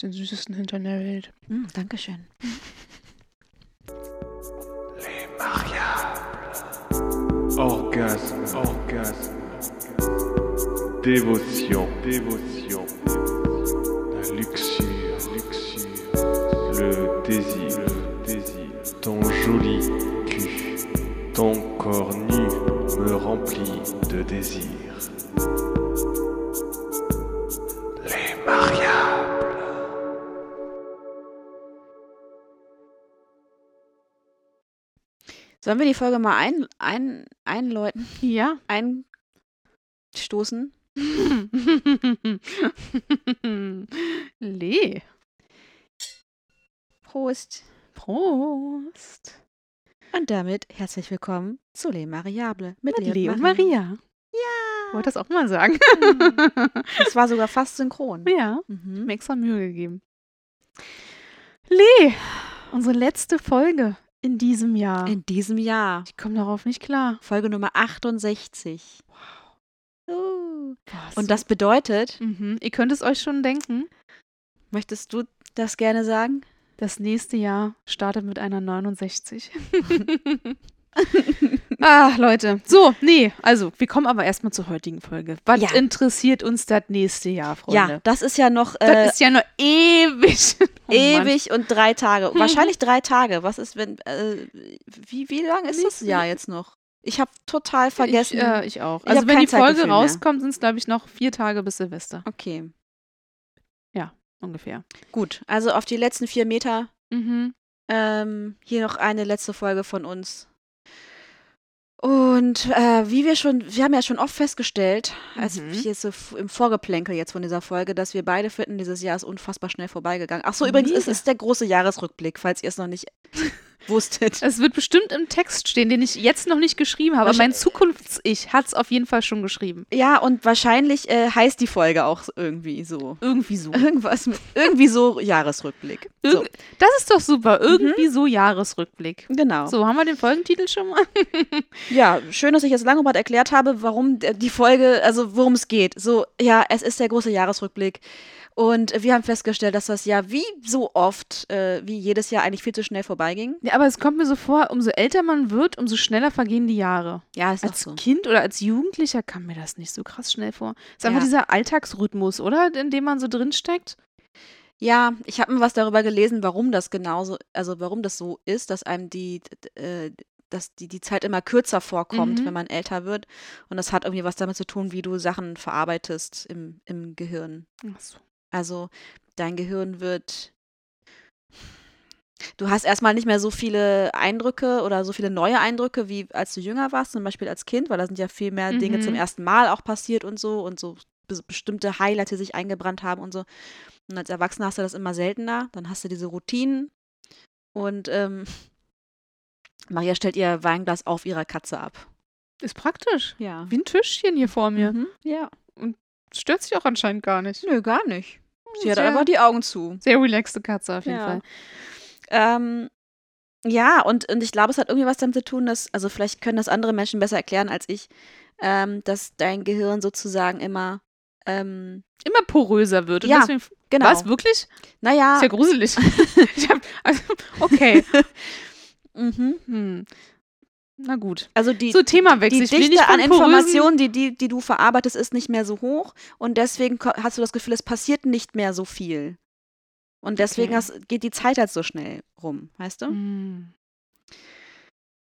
den süßesten Hintern der Welt. Dankeschön. Orgasme, orgasme, dévotion, dévotion, la luxure, luxure, le désir, le désir, ton joli cul, ton corps nu me remplit de désir. Sollen wir die Folge mal ein, ein, einläuten, Ja. einstoßen? Lee. Prost. Prost. Und damit herzlich willkommen zu Le Mariable mit, Mit Lea Lee und Maria. Ja. Wollte das auch mal sagen. Das war sogar fast synchron. ja. Mhm. Mir extra Mühe gegeben. Lee. Unsere letzte Folge in diesem Jahr. In diesem Jahr. ich komme darauf nicht klar. Folge Nummer 68. Uh. Boah, Und das bedeutet, Mhm. Ihr könnt es euch schon denken, möchtest du das gerne sagen? das nächste Jahr startet mit einer 69. ah, Leute. So, nee, also, wir kommen aber erstmal zur heutigen Folge. Was Ja. interessiert uns das nächste Jahr, Freunde? Ja, das ist ja noch Das äh, ist ja noch ewig. Oh Mann. ewig und drei Tage. Wahrscheinlich drei Tage. Was ist, wenn, äh, wie, wie lang ist das Jahr jetzt noch? Ich habe total vergessen. Ich, äh, ich auch. Ich Also, wenn die Folge rauskommt, sind es, glaube ich, noch vier Tage bis Silvester. okay, Ungefähr. gut. Also auf die letzten vier Meter Mhm. Ähm, hier noch eine letzte Folge von uns. Und äh, wie wir schon, wir haben ja schon oft festgestellt, als Mhm. hier so im Vorgeplänkel jetzt von dieser Folge, dass wir beide finden, dieses Jahr ist unfassbar schnell vorbeigegangen. Ach so, übrigens, es ist der große Jahresrückblick, falls ihr es noch nicht wusstet. Es wird bestimmt im Text stehen, den ich jetzt noch nicht geschrieben habe. Aber mein Zukunfts-Ich hat es auf jeden Fall schon geschrieben. Ja, und wahrscheinlich äh, heißt die Folge auch irgendwie so. Irgendwie so. Irgendwas mit, irgendwie so Jahresrückblick. So, Irg Das ist doch super. Irgendwie so Jahresrückblick. genau. So, haben wir den Folgentitel schon mal? Ja, schön, dass ich jetzt Langebart erklärt habe, warum der- die Folge, also worum es geht. So, ja, es ist der große Jahresrückblick. Und wir haben festgestellt, dass das Jahr wie so oft, äh, wie jedes Jahr eigentlich viel zu schnell vorbeiging. Ja, aber es kommt mir so vor, umso älter man wird, umso schneller vergehen die Jahre. Ja, ist Als auch so. Kind oder als Jugendlicher kam mir das nicht so krass schnell vor. Es ist einfach Ja. dieser Alltagsrhythmus, oder? In dem man so drinsteckt. Ja, ich habe mir was darüber gelesen, warum das genauso, also warum das so ist, dass einem die, äh, dass die, die Zeit immer kürzer vorkommt, Mhm. wenn man älter wird. Und das hat irgendwie was damit zu tun, wie du Sachen verarbeitest im, im Gehirn. Ach so. Also dein Gehirn wird. Du hast erstmal nicht mehr so viele Eindrücke oder so viele neue Eindrücke, wie als du jünger warst, zum Beispiel als Kind, weil da sind ja viel mehr Dinge Mhm. zum ersten Mal auch passiert und so und so bes- bestimmte Highlights, die sich eingebrannt haben und so. Und als Erwachsener hast du das immer seltener. Dann hast du diese Routinen und ähm, Maria stellt ihr Weinglas auf ihrer Katze ab. Ist praktisch. Ja. Wie ein Tischchen hier vor mir. Mhm. Ja. Stört sich auch anscheinend gar nicht. Nö, gar nicht. Sie hat Sehr- einfach die Augen zu. Sehr relaxte Katze auf jeden Ja. Fall. Ähm, ja, und, und ich glaube, es hat irgendwie was damit zu tun, dass, also vielleicht können das andere Menschen besser erklären als ich, ähm, dass dein Gehirn sozusagen immer, ähm, Immer poröser wird. Und Ja, deswegen, genau. Was, wirklich? Naja, Ist ja gruselig. hab, also, okay. mhm. Hm. Na gut. also die, So, Themawechsel. die Dichte an Informationen, die, die, die du verarbeitest, ist nicht mehr so hoch und deswegen hast du das Gefühl, es passiert nicht mehr so viel. Und deswegen Okay. hast, geht die Zeit halt so schnell rum, weißt du? Hm.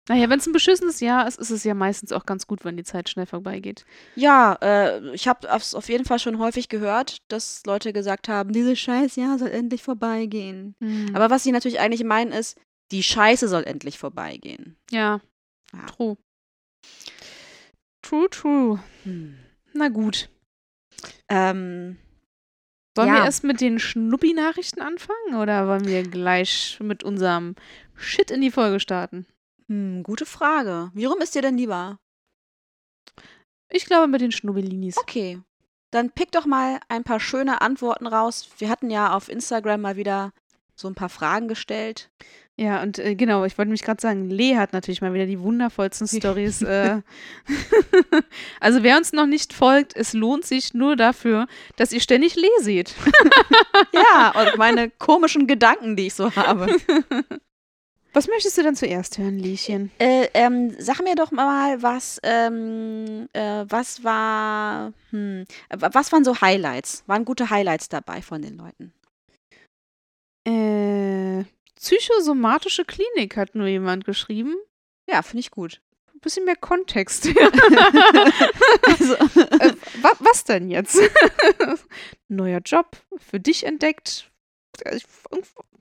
Naja, wenn es ein beschissenes Jahr ist, ist es ja meistens auch ganz gut, wenn die Zeit schnell vorbeigeht. Ja, äh, ich habe es auf jeden Fall schon häufig gehört, dass Leute gesagt haben, dieses Scheißjahr soll endlich vorbeigehen. Hm. Aber was sie natürlich eigentlich meinen ist, die Scheiße soll endlich vorbeigehen. ja. Ja. True. True, true. Hm. Na gut. Ähm, Sollen Ja. wir erst mit den Schnuppi-Nachrichten anfangen oder wollen wir gleich mit unserem Shit in die Folge starten? hm, gute Frage. Wie rum ist dir denn lieber? Ich glaube mit den Schnubbelinis. Okay. Dann pick doch mal ein paar schöne Antworten raus. Wir hatten ja auf Instagram mal wieder so ein paar Fragen gestellt. Ja, und äh, genau, ich wollte mich gerade sagen, Lee hat natürlich mal wieder die wundervollsten Stories. Äh. also wer uns noch nicht folgt, es lohnt sich nur dafür, dass ihr ständig Lee seht. Ja, und meine komischen Gedanken, die ich so habe. Was möchtest du denn zuerst hören, Lieschen? Äh, ähm, sag mir doch mal, was, ähm, äh, was war, hm, wa- was waren so Highlights? Waren gute Highlights dabei von den Leuten? Äh, psychosomatische Klinik hat nur jemand geschrieben. Ja, finde ich gut. Ein bisschen mehr Kontext. Also, äh, wa was denn jetzt? Neuer Job, für dich entdeckt.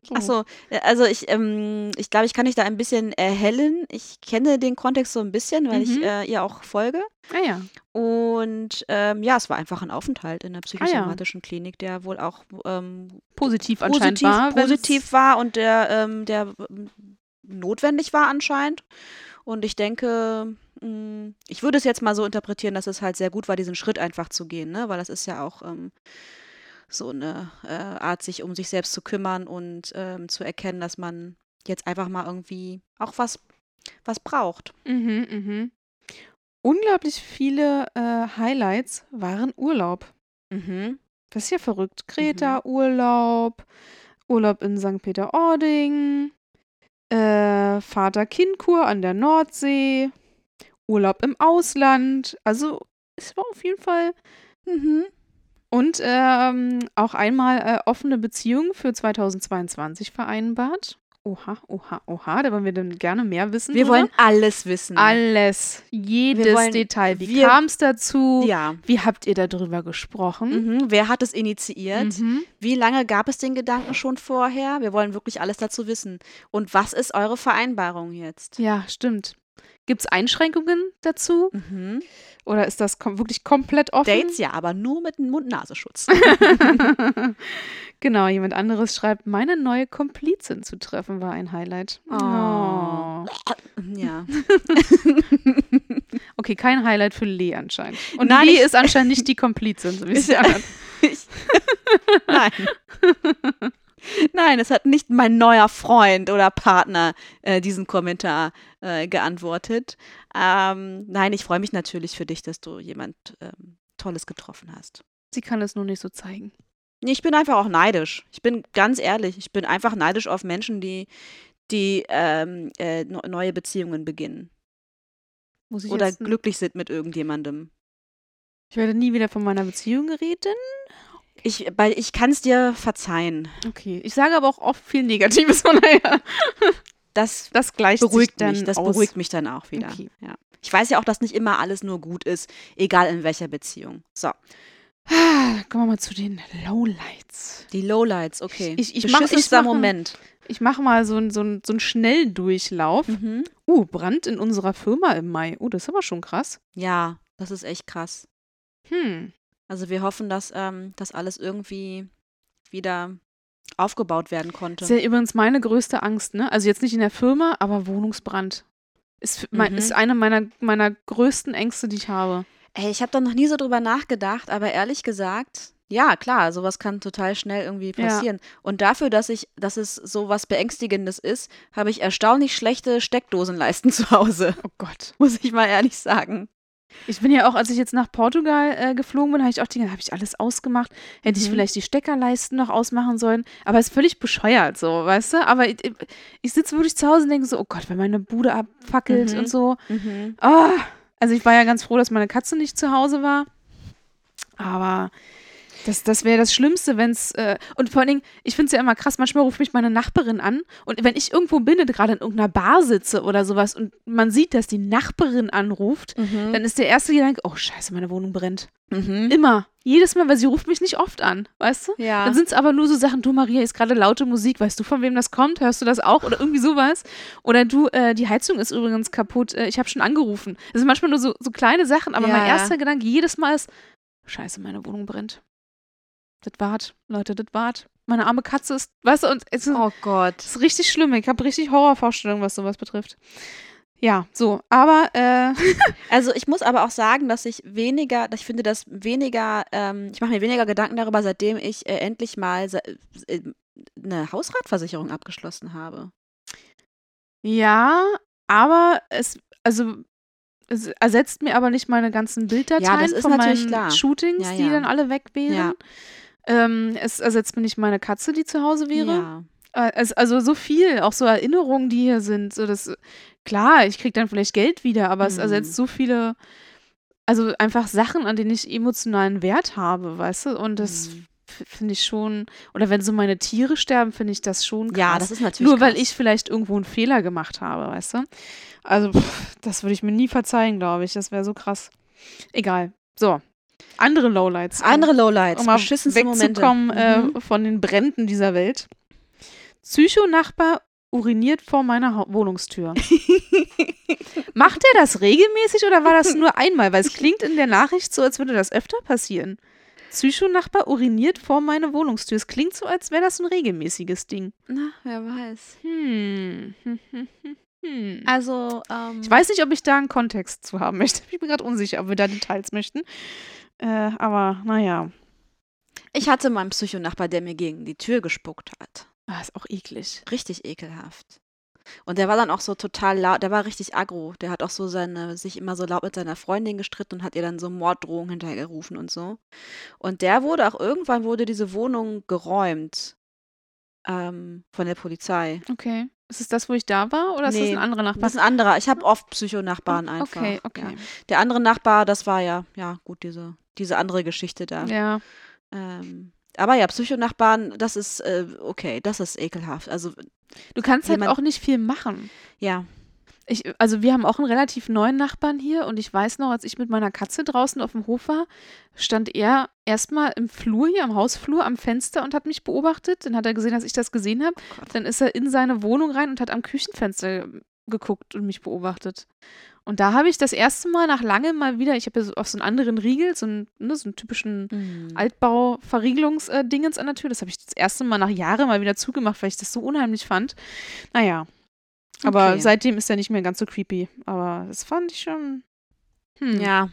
Äh, ich-. Achso, also ich, ähm, ich glaube, ich kann dich da ein bisschen erhellen. Ich kenne den Kontext so ein bisschen, weil ich Mhm. äh, ihr auch folge. Ah ja. Und ähm, ja, es war einfach ein Aufenthalt in der psychosomatischen Klinik, der wohl auch ähm, Positiv anscheinend positiv, war. wenn's- positiv war und der, ähm, der ähm, notwendig war anscheinend. Und ich denke, mh, ich würde es jetzt mal so interpretieren, dass es halt sehr gut war, diesen Schritt einfach zu gehen, ne? Weil das ist ja auch ähm, so eine äh, Art, sich um sich selbst zu kümmern und ähm, zu erkennen, dass man jetzt einfach mal irgendwie auch was, was braucht. Mhm, mhm. Unglaublich viele äh, Highlights waren Urlaub. Mhm. Das ist ja verrückt. Kreta-Urlaub, Urlaub in St. Peter-Ording, äh, Vater-Kind-Kur an der Nordsee, Urlaub im Ausland. Also es war auf jeden Fall. Und ähm, auch einmal äh, offene Beziehung für 2022 vereinbart. Oha, oha, oha. Da wollen wir dann gerne mehr wissen. Wir drüber. wollen alles wissen. alles, jedes wollen- Detail. Wie kam es dazu? ja. Wie habt ihr darüber gesprochen? Mhm. Wer hat es initiiert? Mhm. Wie lange gab es den Gedanken schon vorher? Wir wollen wirklich alles dazu wissen. Und was ist eure Vereinbarung jetzt? Ja, stimmt. Gibt es Einschränkungen dazu? Mhm. Oder ist das kom wirklich komplett offen? Dates ja, aber nur mit einem Mund-Nasenschutz. genau, jemand anderes schreibt, meine neue Komplizin zu treffen war ein Highlight. Oh. Oh. ja. Okay, kein Highlight für Lee anscheinend. Und Nein, Lee ist anscheinend nicht die Komplizin, so wie es ja- nein. Nein, es hat nicht mein neuer Freund oder Partner äh, diesen Kommentar äh, geantwortet. Ähm, nein, ich freue mich natürlich für dich, dass du jemand ähm, Tolles getroffen hast. Sie kann es nur nicht so zeigen. Ich bin einfach auch neidisch. Ich bin ganz ehrlich, ich bin einfach neidisch auf Menschen, die, die ähm, äh, neue Beziehungen beginnen oder glücklich sind mit irgendjemandem. Ich werde nie wieder von meiner Beziehung reden. Ich, weil ich kann es dir verzeihen. Okay. Ich sage aber auch oft viel Negatives, von daher. Das Das gleicht beruhigt dann mich. Das aus. beruhigt mich dann auch wieder. Okay. Ja. Ich weiß ja auch, dass nicht immer alles nur gut ist, egal in welcher Beziehung. So, Ah, Kommen wir mal zu den Lowlights. die Lowlights, okay. Ich- ich mach- ich mache- Moment. Ich mache mal so, einen- so, so einen Schnelldurchlauf. Mhm. Uh, Brand in unserer Firma im Mai. Oh, das ist aber schon krass. Ja, das ist echt krass. Hm. Also wir hoffen, dass ähm, das alles irgendwie wieder aufgebaut werden konnte. Das ist ja übrigens meine größte Angst, ne? Also jetzt nicht in der Firma, aber Wohnungsbrand. Ist, mein, Mhm. ist eine meiner, meiner größten Ängste, die ich habe. Ey, ich habe da noch nie so drüber nachgedacht, aber ehrlich gesagt, ja, klar, sowas kann total schnell irgendwie Ja. passieren. Und dafür, dass ich, dass es so was Beängstigendes ist, habe ich erstaunlich schlechte Steckdosenleisten zu Hause, Oh Gott. muss ich mal ehrlich sagen. Ich bin ja auch, als ich jetzt nach Portugal äh, geflogen bin, habe ich auch die, habe ich alles ausgemacht. Hätte ich Mhm. vielleicht die Steckerleisten noch ausmachen sollen. Aber ist völlig bescheuert, so, weißt du? Aber ich, ich sitze wirklich zu Hause und denke so, oh Gott, wenn meine Bude abfackelt Mhm. und so. Mhm. Ah, also ich war ja ganz froh, dass meine Katze nicht zu Hause war. Aber das, das wäre das Schlimmste, wenn es. Äh, und vor allen Dingen, ich finde es ja immer krass, manchmal ruft mich meine Nachbarin an und wenn ich irgendwo bin, gerade in irgendeiner Bar sitze oder sowas und man sieht, dass die Nachbarin anruft, Mhm. dann ist der erste Gedanke, oh scheiße, meine Wohnung brennt. Mhm. Immer. Jedes Mal, weil sie ruft mich nicht oft an, weißt du? Ja. Dann sind es aber nur so Sachen, du Maria, ist gerade laute Musik, weißt du, von wem das kommt? Hörst du das auch? Oder irgendwie sowas. Oder du, äh, die Heizung ist übrigens kaputt, äh, ich habe schon angerufen. Das sind manchmal nur so, so kleine Sachen, aber Ja, mein ja. erster Gedanke jedes Mal ist, scheiße, meine Wohnung brennt. Das wart, Leute, das wart. Meine arme Katze ist, weißt du, und es ist, oh Gott. ist richtig schlimm. Ich habe richtig Horrorvorstellungen, was sowas betrifft. Ja, so, aber äh, Also ich muss aber auch sagen, dass ich weniger, dass ich finde, dass weniger, ähm, ich mache mir weniger Gedanken darüber, seitdem ich äh, endlich mal äh, eine Hausratversicherung abgeschlossen habe. Ja, aber es, also es ersetzt mir aber nicht meine ganzen Bilddateien das ist von natürlich meinen klar. Shootings, Ja, die ja. dann alle weg wären. Ja. Ähm, es ersetzt mir nicht meine Katze, die zu Hause wäre. Ja. Äh, es, also so viel, auch so Erinnerungen, die hier sind. So das, klar, ich kriege dann vielleicht Geld wieder, aber es Mhm. ersetzt so viele, also einfach Sachen, an denen ich emotionalen Wert habe, weißt du? Und das Mhm. finde ich schon, oder wenn so meine Tiere sterben, finde ich das schon krass. Ja, das ist natürlich. Nur weil krass. ich vielleicht irgendwo einen Fehler gemacht habe, weißt du? Also, pff, das würde ich mir nie verzeihen, glaube ich. Das wäre so krass. Egal. So. Andere Lowlights. Andere Lowlights, um beschissenste Momente. wegzukommen äh, Mhm. von den Bränden dieser Welt. Psychonachbar uriniert vor meiner Wohnungstür. Macht er das regelmäßig oder war das nur einmal? Weil es klingt in der Nachricht so, als würde das öfter passieren. Psychonachbar uriniert vor meine Wohnungstür. Es klingt so, als wäre das ein regelmäßiges Ding. Na, wer weiß. Hm, hm. Also, ähm, Ich weiß nicht, ob ich da einen Kontext zu haben möchte. Ich bin gerade unsicher, ob wir da Details möchten. Äh, aber naja. ich hatte mal einen Psychonachbar, der mir gegen die Tür gespuckt hat. Ah, ist auch eklig. Richtig ekelhaft. Und der war dann auch so total laut, der war richtig aggro. Der hat auch so seine, sich immer so laut mit seiner Freundin gestritten und hat ihr dann so Morddrohungen hinterhergerufen und so. Und der wurde auch irgendwann wurde diese Wohnung geräumt ähm, von der Polizei. Okay. Ist es das, wo ich da war oder ist das Nee, ein anderer Nachbar? Das ist ein anderer. Ich habe oft Psychonachbarn einfach. Okay, okay. Ja. Der andere Nachbar, das war ja, ja gut, diese, diese andere Geschichte da. Ja. Ähm, aber ja, Psychonachbarn, das ist äh, okay, das ist ekelhaft. Also Du kannst halt Jemand- auch nicht viel machen. ja, Ich, also wir haben auch einen relativ neuen Nachbarn hier und ich weiß noch, als ich mit meiner Katze draußen auf dem Hof war, stand er erstmal im Flur hier, am Hausflur, am Fenster und hat mich beobachtet. Dann hat er gesehen, dass ich das gesehen habe. Oh. Dann ist er in seine Wohnung rein und hat am Küchenfenster geguckt und mich beobachtet. Und da habe ich das erste Mal nach langem mal wieder, ich habe ja so auf so einen anderen Riegel, so einen, ne, so einen typischen Mhm. Altbau-Verriegelungsdingens an der Tür. Das habe ich das erste Mal nach Jahren mal wieder zugemacht, weil ich das so unheimlich fand. Naja. Aber Okay. seitdem ist er nicht mehr ganz so creepy. Aber das fand ich schon. Hm. Ja.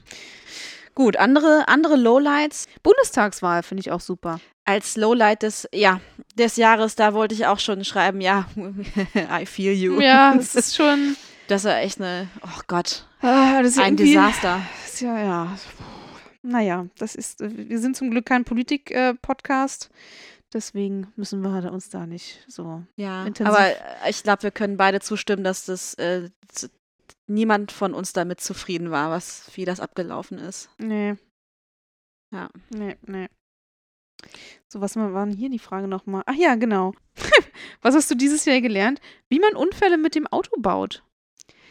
Gut, andere, andere Lowlights Bundestagswahl finde ich auch super. als Lowlight des, ja, des Jahres, da wollte ich auch schon schreiben, ja, I feel you. Ja, das ist schon. Das war echt eine, oh Gott, Ah, das ist ein Desaster. Ja, ja. Naja, das ist. äh, Wir sind zum Glück kein Politik-Podcast. Deswegen müssen wir uns da nicht so. Ja, Intensiv. aber äh, ich glaube, wir können beide zustimmen, dass das äh, niemand von uns damit zufrieden war, was wie das abgelaufen ist. Nee. Ja. Nee, nee. So, was war denn hier die Frage nochmal? Ach ja, genau. was hast du dieses Jahr gelernt? Wie man Unfälle mit dem Auto baut.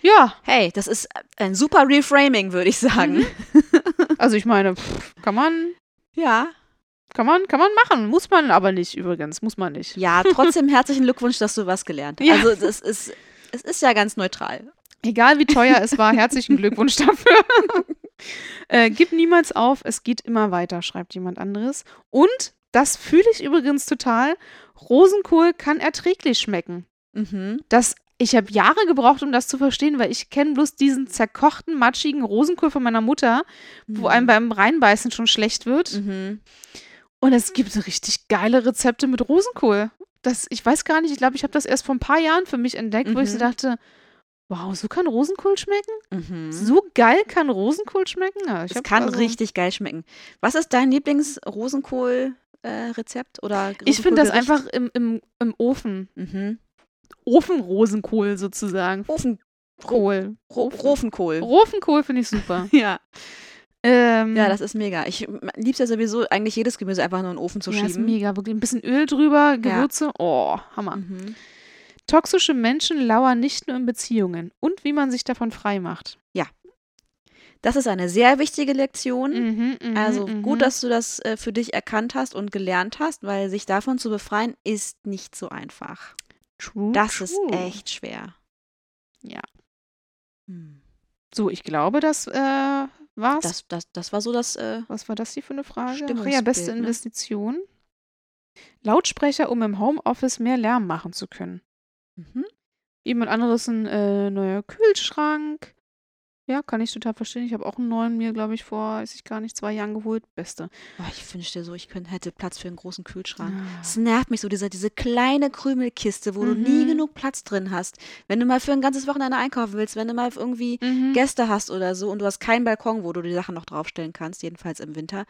Ja, Hey, das ist ein super Reframing, würde ich sagen. also ich meine, pff, kann man, Ja. Kann man, kann man machen. Muss man aber nicht übrigens, muss man nicht. Ja, trotzdem herzlichen Glückwunsch, dass du was gelernt hast. Ja. Also das ist, es ist ja ganz neutral. Egal wie teuer es war, herzlichen Glückwunsch dafür. äh, gib niemals auf, es geht immer weiter, schreibt jemand anderes. Und, das fühle ich übrigens total, Rosenkohl kann erträglich schmecken. Mhm. Das, ich habe Jahre gebraucht, um das zu verstehen, weil ich kenne bloß diesen zerkochten, matschigen Rosenkohl von meiner Mutter, wo einem beim Reinbeißen schon schlecht wird. Mhm. Und es gibt richtig geile Rezepte mit Rosenkohl. Das, ich weiß gar nicht, ich glaube, ich habe das erst vor ein paar Jahren für mich entdeckt, wo ich so Mhm. dachte, wow, so kann Rosenkohl schmecken? Mhm. So geil kann Rosenkohl schmecken? Ja, hab kann also- richtig geil schmecken. Was ist dein Lieblings-Rosenkohl-Rezept? oder Ich finde das einfach im, im, im Ofen. Mhm. Ofenrosenkohl sozusagen. Ofen, Kohl. Ro Rofenkohl. Ofenkohl finde ich super. Ja. Ähm, ja, das ist mega. Ich lieb's ja sowieso, eigentlich jedes Gemüse einfach nur in den Ofen zu ja, ist schieben. mega. Wirklich ein bisschen Öl drüber, Gewürze. Oh, Hammer. Mhm. Toxische Menschen lauern nicht nur in Beziehungen. Und wie man sich davon frei macht. Das ist eine sehr wichtige Lektion. Mhm, mhm, Also mhm. gut, dass du das äh, für dich erkannt hast und gelernt hast, weil sich davon zu befreien ist nicht so einfach. True, Das ist true. echt schwer. Ja. Hm. So, ich glaube, das äh, war's. Das, das, das war so das. Äh, Was war das hier für eine Frage? Stimmungsbild, beste ne? Investition. Lautsprecher, um im Homeoffice mehr Lärm machen zu können. mhm. Jemand anderes ein äh, neuer Kühlschrank. Ja, kann ich total verstehen. Ich habe auch einen neuen mir, glaube ich, vor, weiß ich gar nicht, zwei Jahren geholt. Beste. Oh, ich wünschte so, ich könnte, hätte Platz für einen großen Kühlschrank. Ja. Es nervt mich so, diese, diese kleine Krümelkiste, wo du nie Mhm. genug Platz drin hast. Wenn du mal für ein ganzes Wochenende einkaufen willst, wenn du mal irgendwie Mhm. Gäste hast oder so und du hast keinen Balkon, wo du die Sachen noch draufstellen kannst, jedenfalls im Winter.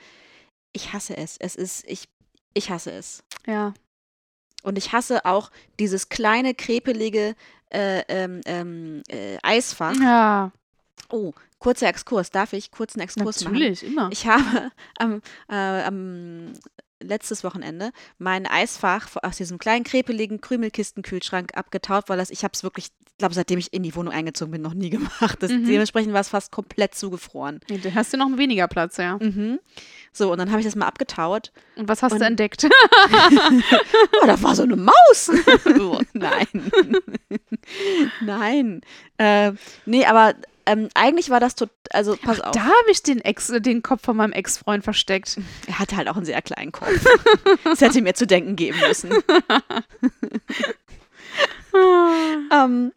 Ich hasse es. Es ist, ich, ich hasse es. Ja. Und ich hasse auch dieses kleine, krepelige äh, ähm, ähm, äh, Eisfach. Ja, Oh, kurzer Exkurs. Darf ich kurz einen Exkurs machen? natürlich, immer. Ich habe am, äh, am letztes Wochenende mein Eisfach aus diesem kleinen, krepeligen Krümelkistenkühlschrank abgetaut, weil das, ich habe es wirklich, ich glaube, seitdem ich in die Wohnung eingezogen bin, noch nie gemacht. Das, Mhm. Dementsprechend war es fast komplett zugefroren. Nee, da hast du noch weniger Platz, ja. Mhm. So, und dann habe ich das mal abgetaut. Und was hast Und- du entdeckt? Oh, da war so eine Maus. Nein. Nein. Äh, nee, aber ähm, eigentlich war das tot, also pass auf. da habe ich den, Ex, den Kopf von meinem Ex-Freund versteckt. Er hatte halt auch einen sehr kleinen Kopf. Das hätte mir zu denken geben müssen. ähm,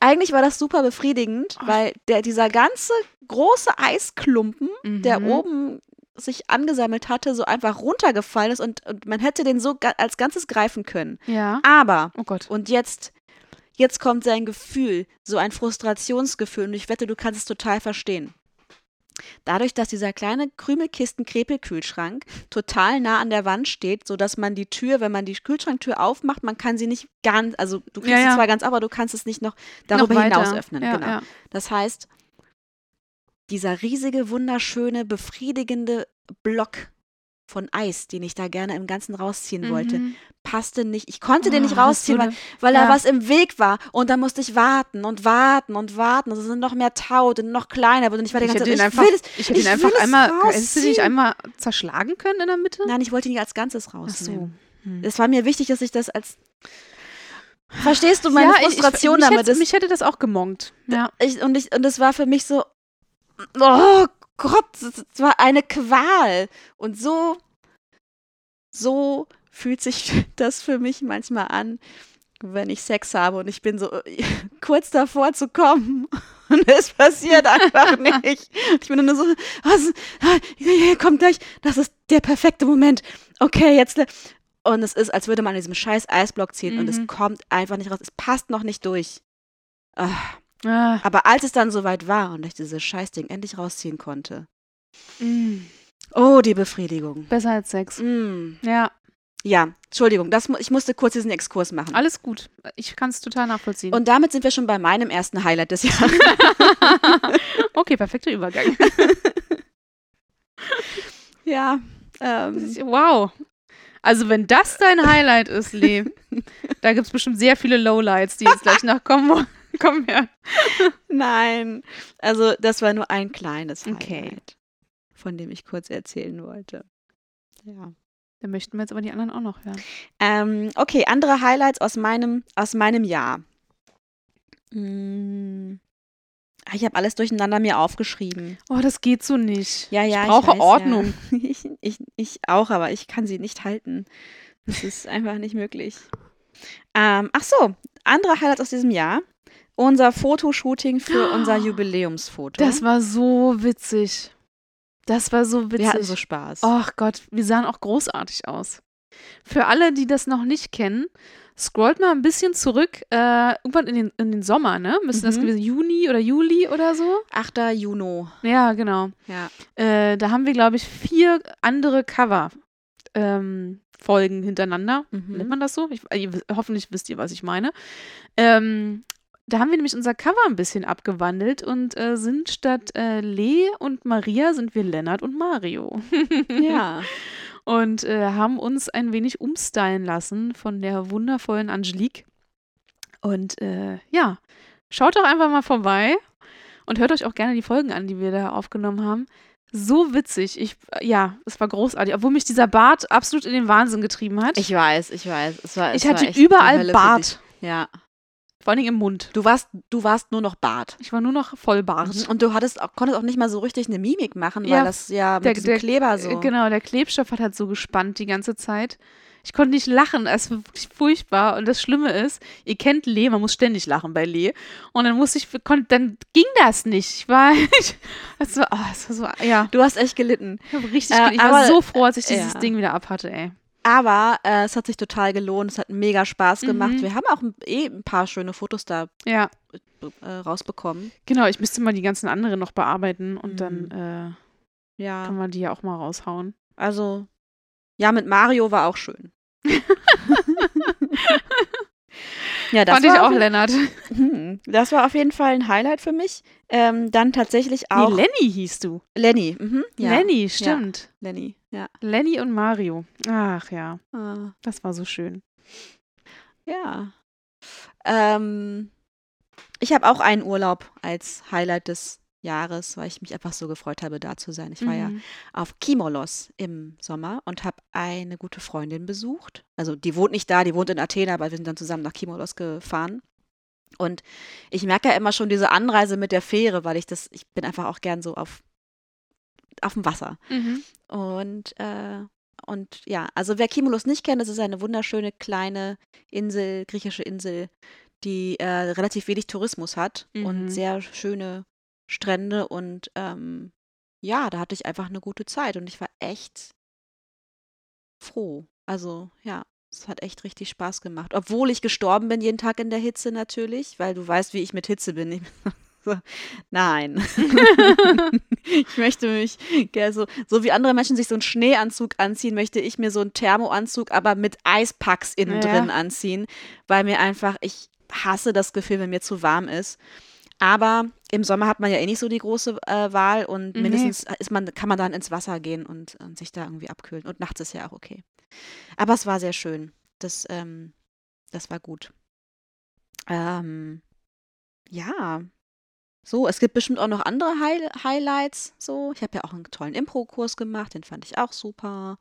eigentlich war das super befriedigend, weil der, dieser ganze große Eisklumpen, der Mhm. oben sich angesammelt hatte, so einfach runtergefallen ist und, und man hätte den so ga als Ganzes greifen können. Ja. Aber, Oh Gott. und jetzt, jetzt kommt sein Gefühl, so ein Frustrationsgefühl und ich wette, du kannst es total verstehen. Dadurch, dass dieser kleine Krümelkisten-Krepelkühlschrank total nah an der Wand steht, sodass man die Tür, wenn man die Kühlschranktür aufmacht, man kann sie nicht ganz, also du kriegst Ja, ja. sie zwar ganz, auf, aber du kannst es nicht noch darüber Noch hinaus öffnen. Ja, genau. Das heißt, dieser riesige, wunderschöne, befriedigende Block von Eis, den ich da gerne im Ganzen rausziehen wollte, Mhm. passte nicht. Ich konnte den Oh, nicht das rausziehen, weil, weil da ja. was im Weg war. Und dann musste ich warten und warten und warten. Und es sind noch mehr Taut und noch kleiner. Und ich war die Ich ganze hätte ihn Zeit, einfach, es, ich hätte ihn ich einfach einmal, hättest du den rausziehen. einmal zerschlagen können in der Mitte? Nein, ich wollte ihn nicht als Ganzes Ach so. Hm. Es war mir wichtig, dass ich das als. Verstehst du meine ja, ich- Frustration ich, mich damit? Hätte, Das- mich hätte das auch gemongt. Ja. ich, und, ich, und es war für mich so, oh Gott, es es war eine Qual. Und so, so fühlt sich das für mich manchmal an, wenn ich Sex habe und ich bin so äh, kurz davor zu kommen und es passiert einfach nicht. Ich bin nur so, was, hier kommt gleich, das ist der perfekte Moment. Okay, jetzt. Und es ist, als würde man an diesem scheiß Eisblock ziehen und es Mhm. kommt einfach nicht raus. Es passt noch nicht durch. Ah. Ah, Aber als es dann soweit war und ich dieses Scheißding endlich rausziehen konnte, mm. oh, die Befriedigung. Besser als Sex. Mm. Ja, Ja, Entschuldigung, das, ich musste kurz diesen Exkurs machen. alles gut. Ich kann es total nachvollziehen. Und damit sind wir schon bei meinem ersten Highlight des Jahres. okay, perfekter Übergang. ja. Ähm, Wow. Also wenn das dein Highlight ist, Lee, da gibt es bestimmt sehr viele Lowlights, die jetzt gleich noch kommen. Komm her. nein. Also, das war nur ein kleines Highlight, Okay. von dem ich kurz erzählen wollte. Ja. Dann möchten wir jetzt aber die anderen auch noch hören. Ähm, okay, andere Highlights aus meinem, aus meinem Jahr. Mm. Ah, Ich habe alles durcheinander mir aufgeschrieben. Oh, das geht so nicht. Ja, ja, ich brauche weiß, Ordnung. Ja. Ich, ich, ich auch, aber ich kann sie nicht halten. Das ist einfach nicht möglich. Ähm, ach so, andere Highlights aus diesem Jahr. Unser Fotoshooting für unser Jubiläumsfoto. Das war so witzig. Das war so witzig. Wir hatten so Spaß. Ach Gott, wir sahen auch großartig aus. Für alle, die das noch nicht kennen, scrollt mal ein bisschen zurück, äh, irgendwann in den, in den Sommer, ne? Müsste das Mhm. gewesen Juni oder Juli oder so? 8. Juni. Ja, genau. Ja. Äh, da haben wir, glaube ich, vier andere Cover. Ähm, Folgen hintereinander. Nennt Mhm. man das so? Ich, äh, hoffentlich wisst ihr, was ich meine. Ähm, da haben wir nämlich unser Cover ein bisschen abgewandelt und äh, sind statt äh, Lee und Maria sind wir Lennart und Mario. Ja. und äh, haben uns ein wenig umstylen lassen von der wundervollen Angelique. Und äh, ja, schaut doch einfach mal vorbei und hört euch auch gerne die Folgen an, die wir da aufgenommen haben. So witzig. Ich, ja, es war großartig. Obwohl mich dieser Bart absolut in den Wahnsinn getrieben hat. Ich weiß, ich weiß. Es war, es ich hatte überall Bart. Ja. Vor allen Dingen im Mund. Du warst, du warst nur noch Bart. Ich war nur noch voll Bart. Und du hattest auch, konntest auch nicht mal so richtig eine Mimik machen, weil Ja, das ja mit der- diesem der- Kleber Äh, so. Genau, der Klebstoff hat halt so gespannt die ganze Zeit. Ich konnte nicht lachen. Es war wirklich furchtbar. Und das Schlimme ist, ihr kennt Lee, man muss ständig lachen bei Lee. Und dann musste ich, konnte, dann ging das nicht. Ich war, ich, das war, oh, das war so, ja. Du hast echt gelitten. Ich, richtig, Äh, ich war aber- so froh, als ich dieses ja. Ding wieder abhatte, ey. Aber äh, es hat sich total gelohnt. Es hat mega Spaß gemacht. Mhm. Wir haben auch ein- eh ein paar schöne Fotos da Ja, äh, rausbekommen. genau. Ich müsste mal die ganzen anderen noch bearbeiten und Mhm. dann äh, Ja. kann man die ja auch mal raushauen. Also, ja, mit Mario war auch schön. ja, das Fand ich war auch, Lennart. Das war auf jeden Fall ein Highlight für mich. Ähm, dann tatsächlich auch Nee, Lenny hieß du. Lenny. Mhm, ja. Lenny, stimmt. Lenny, ja. Lenny und Mario. Ach ja, Ah, das war so schön. ja. Ähm, ich habe auch einen Urlaub als Highlight des Jahres, weil ich mich einfach so gefreut habe, da zu sein. Ich war ja Mhm. auf Kimolos im Sommer und habe eine gute Freundin besucht. Also die wohnt nicht da, die wohnt in Athen, aber wir sind dann zusammen nach Kimolos gefahren. Und ich merke ja immer schon diese Anreise mit der Fähre, weil ich das, ich bin einfach auch gern so auf, auf dem Wasser. Mhm. Und, äh, und ja, also wer Kimolos nicht kennt, das ist eine wunderschöne kleine Insel, griechische Insel, die äh, relativ wenig Tourismus hat Mhm. und sehr schöne Strände und ähm, ja, da hatte ich einfach eine gute Zeit und ich war echt froh. Also ja, es hat echt richtig Spaß gemacht. Obwohl ich gestorben bin jeden Tag in der Hitze natürlich, weil du weißt, wie ich mit Hitze bin. So, nein. ich möchte mich gell, so, so wie andere Menschen sich so einen Schneeanzug anziehen, möchte ich mir so einen Thermoanzug, aber mit Eispacks innen Ja. drin anziehen, weil mir einfach, ich hasse das Gefühl, wenn mir zu warm ist. Aber im Sommer hat man ja eh nicht so die große äh, Wahl und Nee. mindestens ist man, kann man dann ins Wasser gehen und, und sich da irgendwie abkühlen. Und nachts ist ja auch okay. Aber es war sehr schön. Das, ähm, das war gut. Ähm, ja. So, es gibt bestimmt auch noch andere High Highlights. So, ich habe ja auch einen tollen Impro-Kurs gemacht, den fand ich auch super.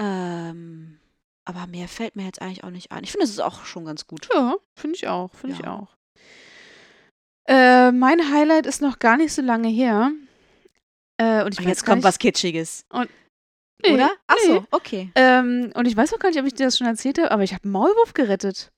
Ähm, aber mehr fällt mir jetzt eigentlich auch nicht ein. Ich finde, es ist auch schon ganz gut. Ja, finde ich auch, finde ich Ja. auch. Äh, mein Highlight ist noch gar nicht so lange her. Äh, und ich Und weiß jetzt kommt nicht, was Kitschiges. Nee, oder? Ach nee. so, okay. Ähm, und ich weiß auch gar nicht, ob ich dir das schon erzählt habe, aber ich habe Maulwurf gerettet.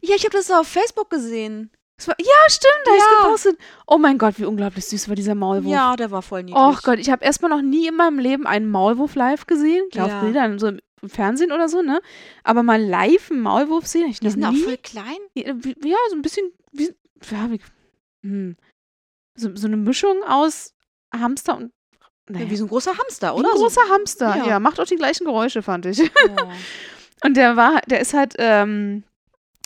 Ja, ich habe das auf Facebook gesehen. War, ja, stimmt, da Ja. ich gepostet. Oh mein Gott, wie unglaublich süß war dieser Maulwurf. Ja, der war voll niedlich. Och Gott, ich habe erstmal noch nie in meinem Leben einen Maulwurf live gesehen. Klar, Ja. auf Bildern, so im Fernsehen oder so, ne? Aber mal live einen Maulwurf sehen, ich Die noch sind auch nie. voll klein. Ja, wie- ja, so ein bisschen wie, ja, wie hm, so, so eine Mischung aus Hamster und naja, Wie so ein großer Hamster, wie oder? ein großer Hamster. Ja. Ja. macht auch die gleichen Geräusche, fand ich. Oh. Und der war, der ist halt, ähm,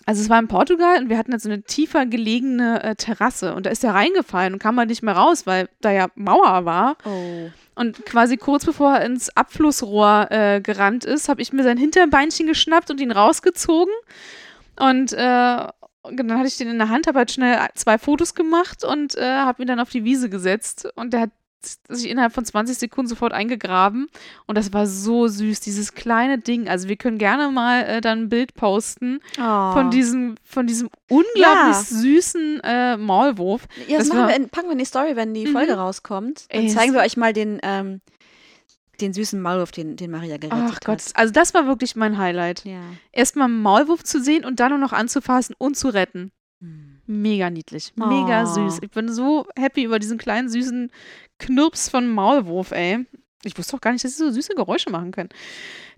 also es war in Portugal und wir hatten halt so eine tiefer gelegene äh, Terrasse und da ist er reingefallen und kam halt nicht mehr raus, weil da ja Mauer war. oh. Und quasi kurz bevor er ins Abflussrohr äh, gerannt ist, habe ich mir sein Hinterbeinchen geschnappt und ihn rausgezogen. Und äh, dann hatte ich den in der Hand, habe halt schnell zwei Fotos gemacht und äh, habe ihn dann auf die Wiese gesetzt. Und der hat sich innerhalb von 20 Sekunden sofort eingegraben. Und das war so süß, dieses kleine Ding. Also wir können gerne mal äh, dann ein Bild posten Oh. von diesem, von diesem unglaublich süßen äh, Maulwurf. Ja, das das wir in, packen wir in die Story, wenn die Mhm. Folge rauskommt. Dann Ey, zeigen wir euch mal den, ähm, den süßen Maulwurf, den, den Maria gerettet Ach hat. Gott, also das war wirklich mein Highlight. Ja. erstmal einen Maulwurf zu sehen und dann nur noch anzufassen und zu retten. Hm. Mega niedlich, mega Oh. süß. Ich bin so happy über diesen kleinen süßen Knirps von Maulwurf, ey. Ich wusste auch gar nicht, dass sie so süße Geräusche machen können.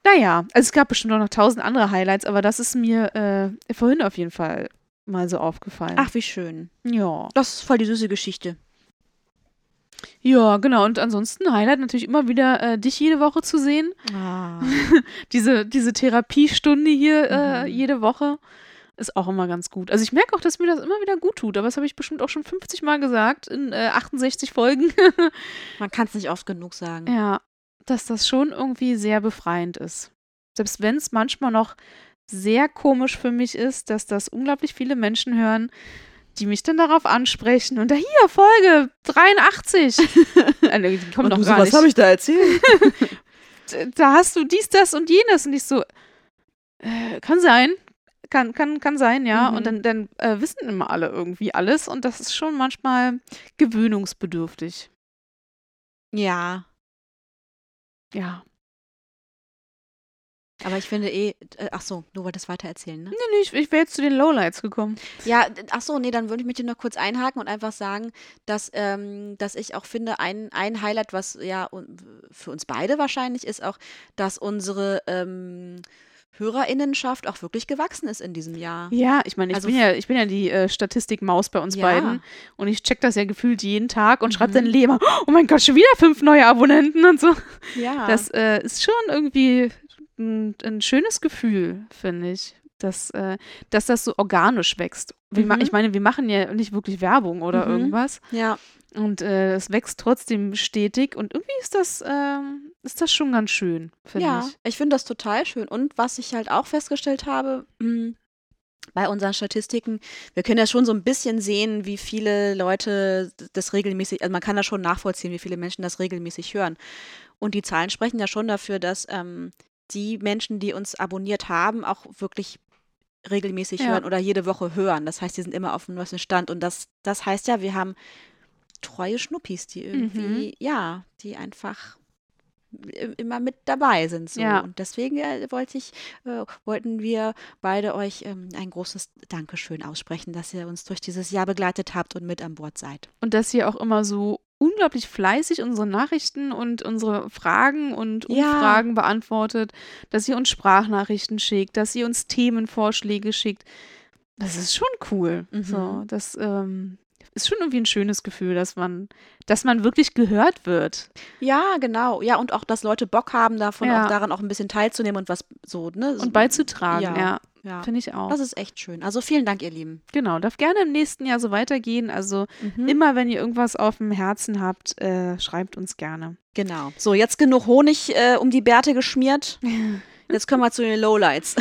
Naja, also es gab bestimmt auch noch tausend andere Highlights, aber das ist mir äh, vorhin auf jeden Fall mal so aufgefallen. Ach, wie schön. ja. Das ist voll die süße Geschichte. Ja, genau. Und ansonsten Highlight natürlich immer wieder, äh, dich jede Woche zu sehen. Ah. diese, diese Therapiestunde hier äh, Mhm. jede Woche ist auch immer ganz gut. Also ich merke auch, dass mir das immer wieder gut tut, aber das habe ich bestimmt auch schon 50 Mal gesagt in äh, 68 Folgen. Man kann es nicht oft genug sagen. ja, dass das schon irgendwie sehr befreiend ist. Selbst wenn es manchmal noch sehr komisch für mich ist, dass das unglaublich viele Menschen hören, die mich dann darauf ansprechen und da hier Folge 83. äh, die kommen noch gar nicht. ich da erzählt? da hast du dies, das und jenes. Und ich so, äh, kann sein. Kann, kann, kann sein, ja. Mhm. Und dann, dann äh, wissen immer alle irgendwie alles. Und das ist schon manchmal gewöhnungsbedürftig. ja. Ja. Aber ich finde eh, äh, ach so, du wolltest weiter erzählen, ne? Nee, nee, ich, ich wäre jetzt zu den Lowlights gekommen. Ja, ach so, nee, dann würde ich mich dir noch kurz einhaken und einfach sagen, dass, ähm, dass ich auch finde, ein, ein Highlight, was ja für uns beide wahrscheinlich ist, auch, dass unsere ähm, Hörerinnenschaft auch wirklich gewachsen ist in diesem Jahr. Ja, ich meine, ich, Also bin ja, ich bin ja die äh, Statistikmaus bei uns Ja. beiden und ich check das ja gefühlt jeden Tag und schreibe Mhm. dann Leben, oh mein Gott, schon wieder fünf neue Abonnenten und so. Ja. Das äh, ist schon irgendwie ein, ein schönes Gefühl, finde ich, dass, äh, dass das so organisch wächst. Mhm. Ich meine, wir machen ja nicht wirklich Werbung oder Mhm. irgendwas ja. und äh, es wächst trotzdem stetig und irgendwie ist das, ähm, ist das schon ganz schön, finde Ja, ich. ich finde das total schön. Und was ich halt auch festgestellt habe, mh, bei unseren Statistiken, wir können ja schon so ein bisschen sehen, wie viele Leute das regelmäßig, also man kann da schon nachvollziehen, wie viele Menschen das regelmäßig hören. Und die Zahlen sprechen ja schon dafür, dass ähm, die Menschen, die uns abonniert haben, auch wirklich regelmäßig Ja. hören oder jede Woche hören. Das heißt, die sind immer auf dem neuesten Stand. Und das, das heißt ja, wir haben treue Schnuppis, die irgendwie, ja, die einfach immer mit dabei sind. So. Ja. Und deswegen äh, wollte ich, äh, wollten wir beide euch ähm, ein großes Dankeschön aussprechen, dass ihr uns durch dieses Jahr begleitet habt und mit an Bord seid. Und dass ihr auch immer so unglaublich fleißig unsere Nachrichten und unsere Fragen und Ja. Umfragen beantwortet, dass ihr uns Sprachnachrichten schickt, dass ihr uns Themenvorschläge schickt. Das ist schon cool. Mhm. So, das ähm, ist schon irgendwie ein schönes Gefühl, dass man, dass man wirklich gehört wird. Ja, genau. Ja, und auch, dass Leute Bock haben, davon Ja. auch daran auch ein bisschen teilzunehmen und was so, ne? so- Und beizutragen, ja. ja, ja. finde ich auch. Das ist echt schön. Also vielen Dank, ihr Lieben. Genau, darf gerne im nächsten Jahr so weitergehen. Also Mhm. immer, wenn ihr irgendwas auf dem Herzen habt, äh, schreibt uns gerne. Genau. So, jetzt genug Honig äh, um die Bärte geschmiert. Jetzt kommen wir zu den Lowlights.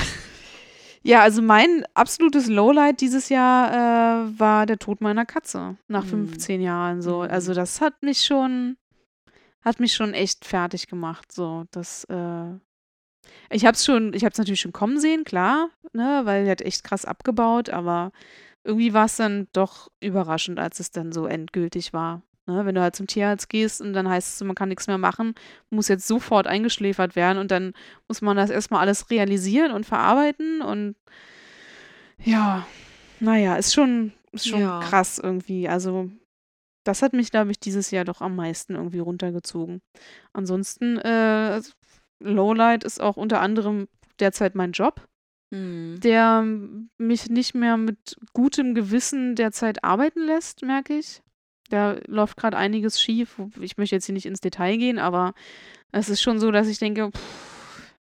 Ja, also mein absolutes Lowlight dieses Jahr äh, war der Tod meiner Katze nach Mm. 15 Jahren. So, Mm. also das hat mich schon, hat mich schon echt fertig gemacht. So, das, äh, ich habe es schon, ich habe es natürlich schon kommen sehen, klar, ne, weil sie hat echt krass abgebaut, aber irgendwie war es dann doch überraschend, als es dann so endgültig war. Ne, wenn du halt zum Tierarzt gehst und dann heißt es, man kann nichts mehr machen, muss jetzt sofort eingeschläfert werden und dann muss man das erstmal alles realisieren und verarbeiten und ja, naja, ist schon, ist schon Ja. krass irgendwie. Also, das hat mich, glaube ich, dieses Jahr doch am meisten irgendwie runtergezogen. Ansonsten, äh, Lowlight ist auch unter anderem derzeit mein Job, Hm. der mich nicht mehr mit gutem Gewissen derzeit arbeiten lässt, merke ich. Da läuft gerade einiges schief. Ich möchte jetzt hier nicht ins Detail gehen, aber es ist schon so, dass ich denke, pff,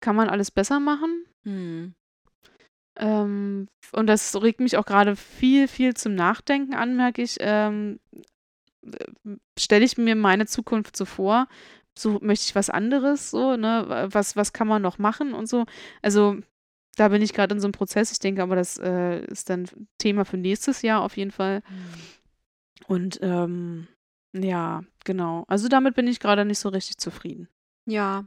kann man alles besser machen? Hm. Ähm, und das regt mich auch gerade viel, viel zum Nachdenken an, merke ich. Ähm, Stelle ich mir meine Zukunft so vor, so möchte ich was anderes, so, ne? Was, was kann man noch machen und so. Also, da bin ich gerade in so einem Prozess. Ich denke aber, das äh, ist dann Thema für nächstes Jahr auf jeden Fall. Und ähm, ja, genau. Also damit bin ich gerade nicht so richtig zufrieden. Ja.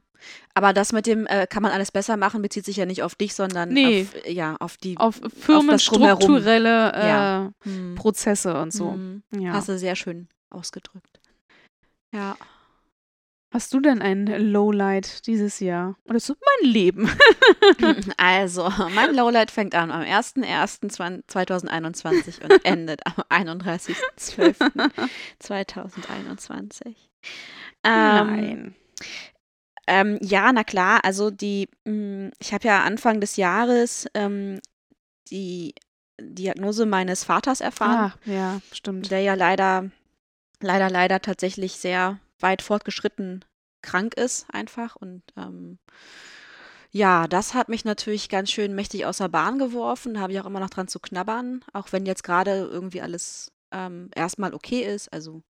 Aber das mit dem, äh, kann man alles besser machen, bezieht sich ja nicht auf dich, sondern Nee. auf, ja, auf die Auf firmenstrukturelle äh, Ja. Hm. Prozesse und so. Hm. Ja. Hast du sehr schön ausgedrückt. Ja. Hast du denn ein Lowlight dieses Jahr? Oder so mein Leben? Also, mein Lowlight fängt an am 01.01.2021 und endet am 31.12.2021. Ähm, Nein. Ähm, ja, na klar, also die, mh, ich habe ja Anfang des Jahres ähm, die Diagnose meines Vaters erfahren, Ah, ja, stimmt. der ja leider, leider, leider tatsächlich sehr weit fortgeschritten krank ist einfach und ähm, ja, das hat mich natürlich ganz schön mächtig aus der Bahn geworfen. Da habe ich auch immer noch dran zu knabbern, auch wenn jetzt gerade irgendwie alles ähm, erstmal okay ist. Also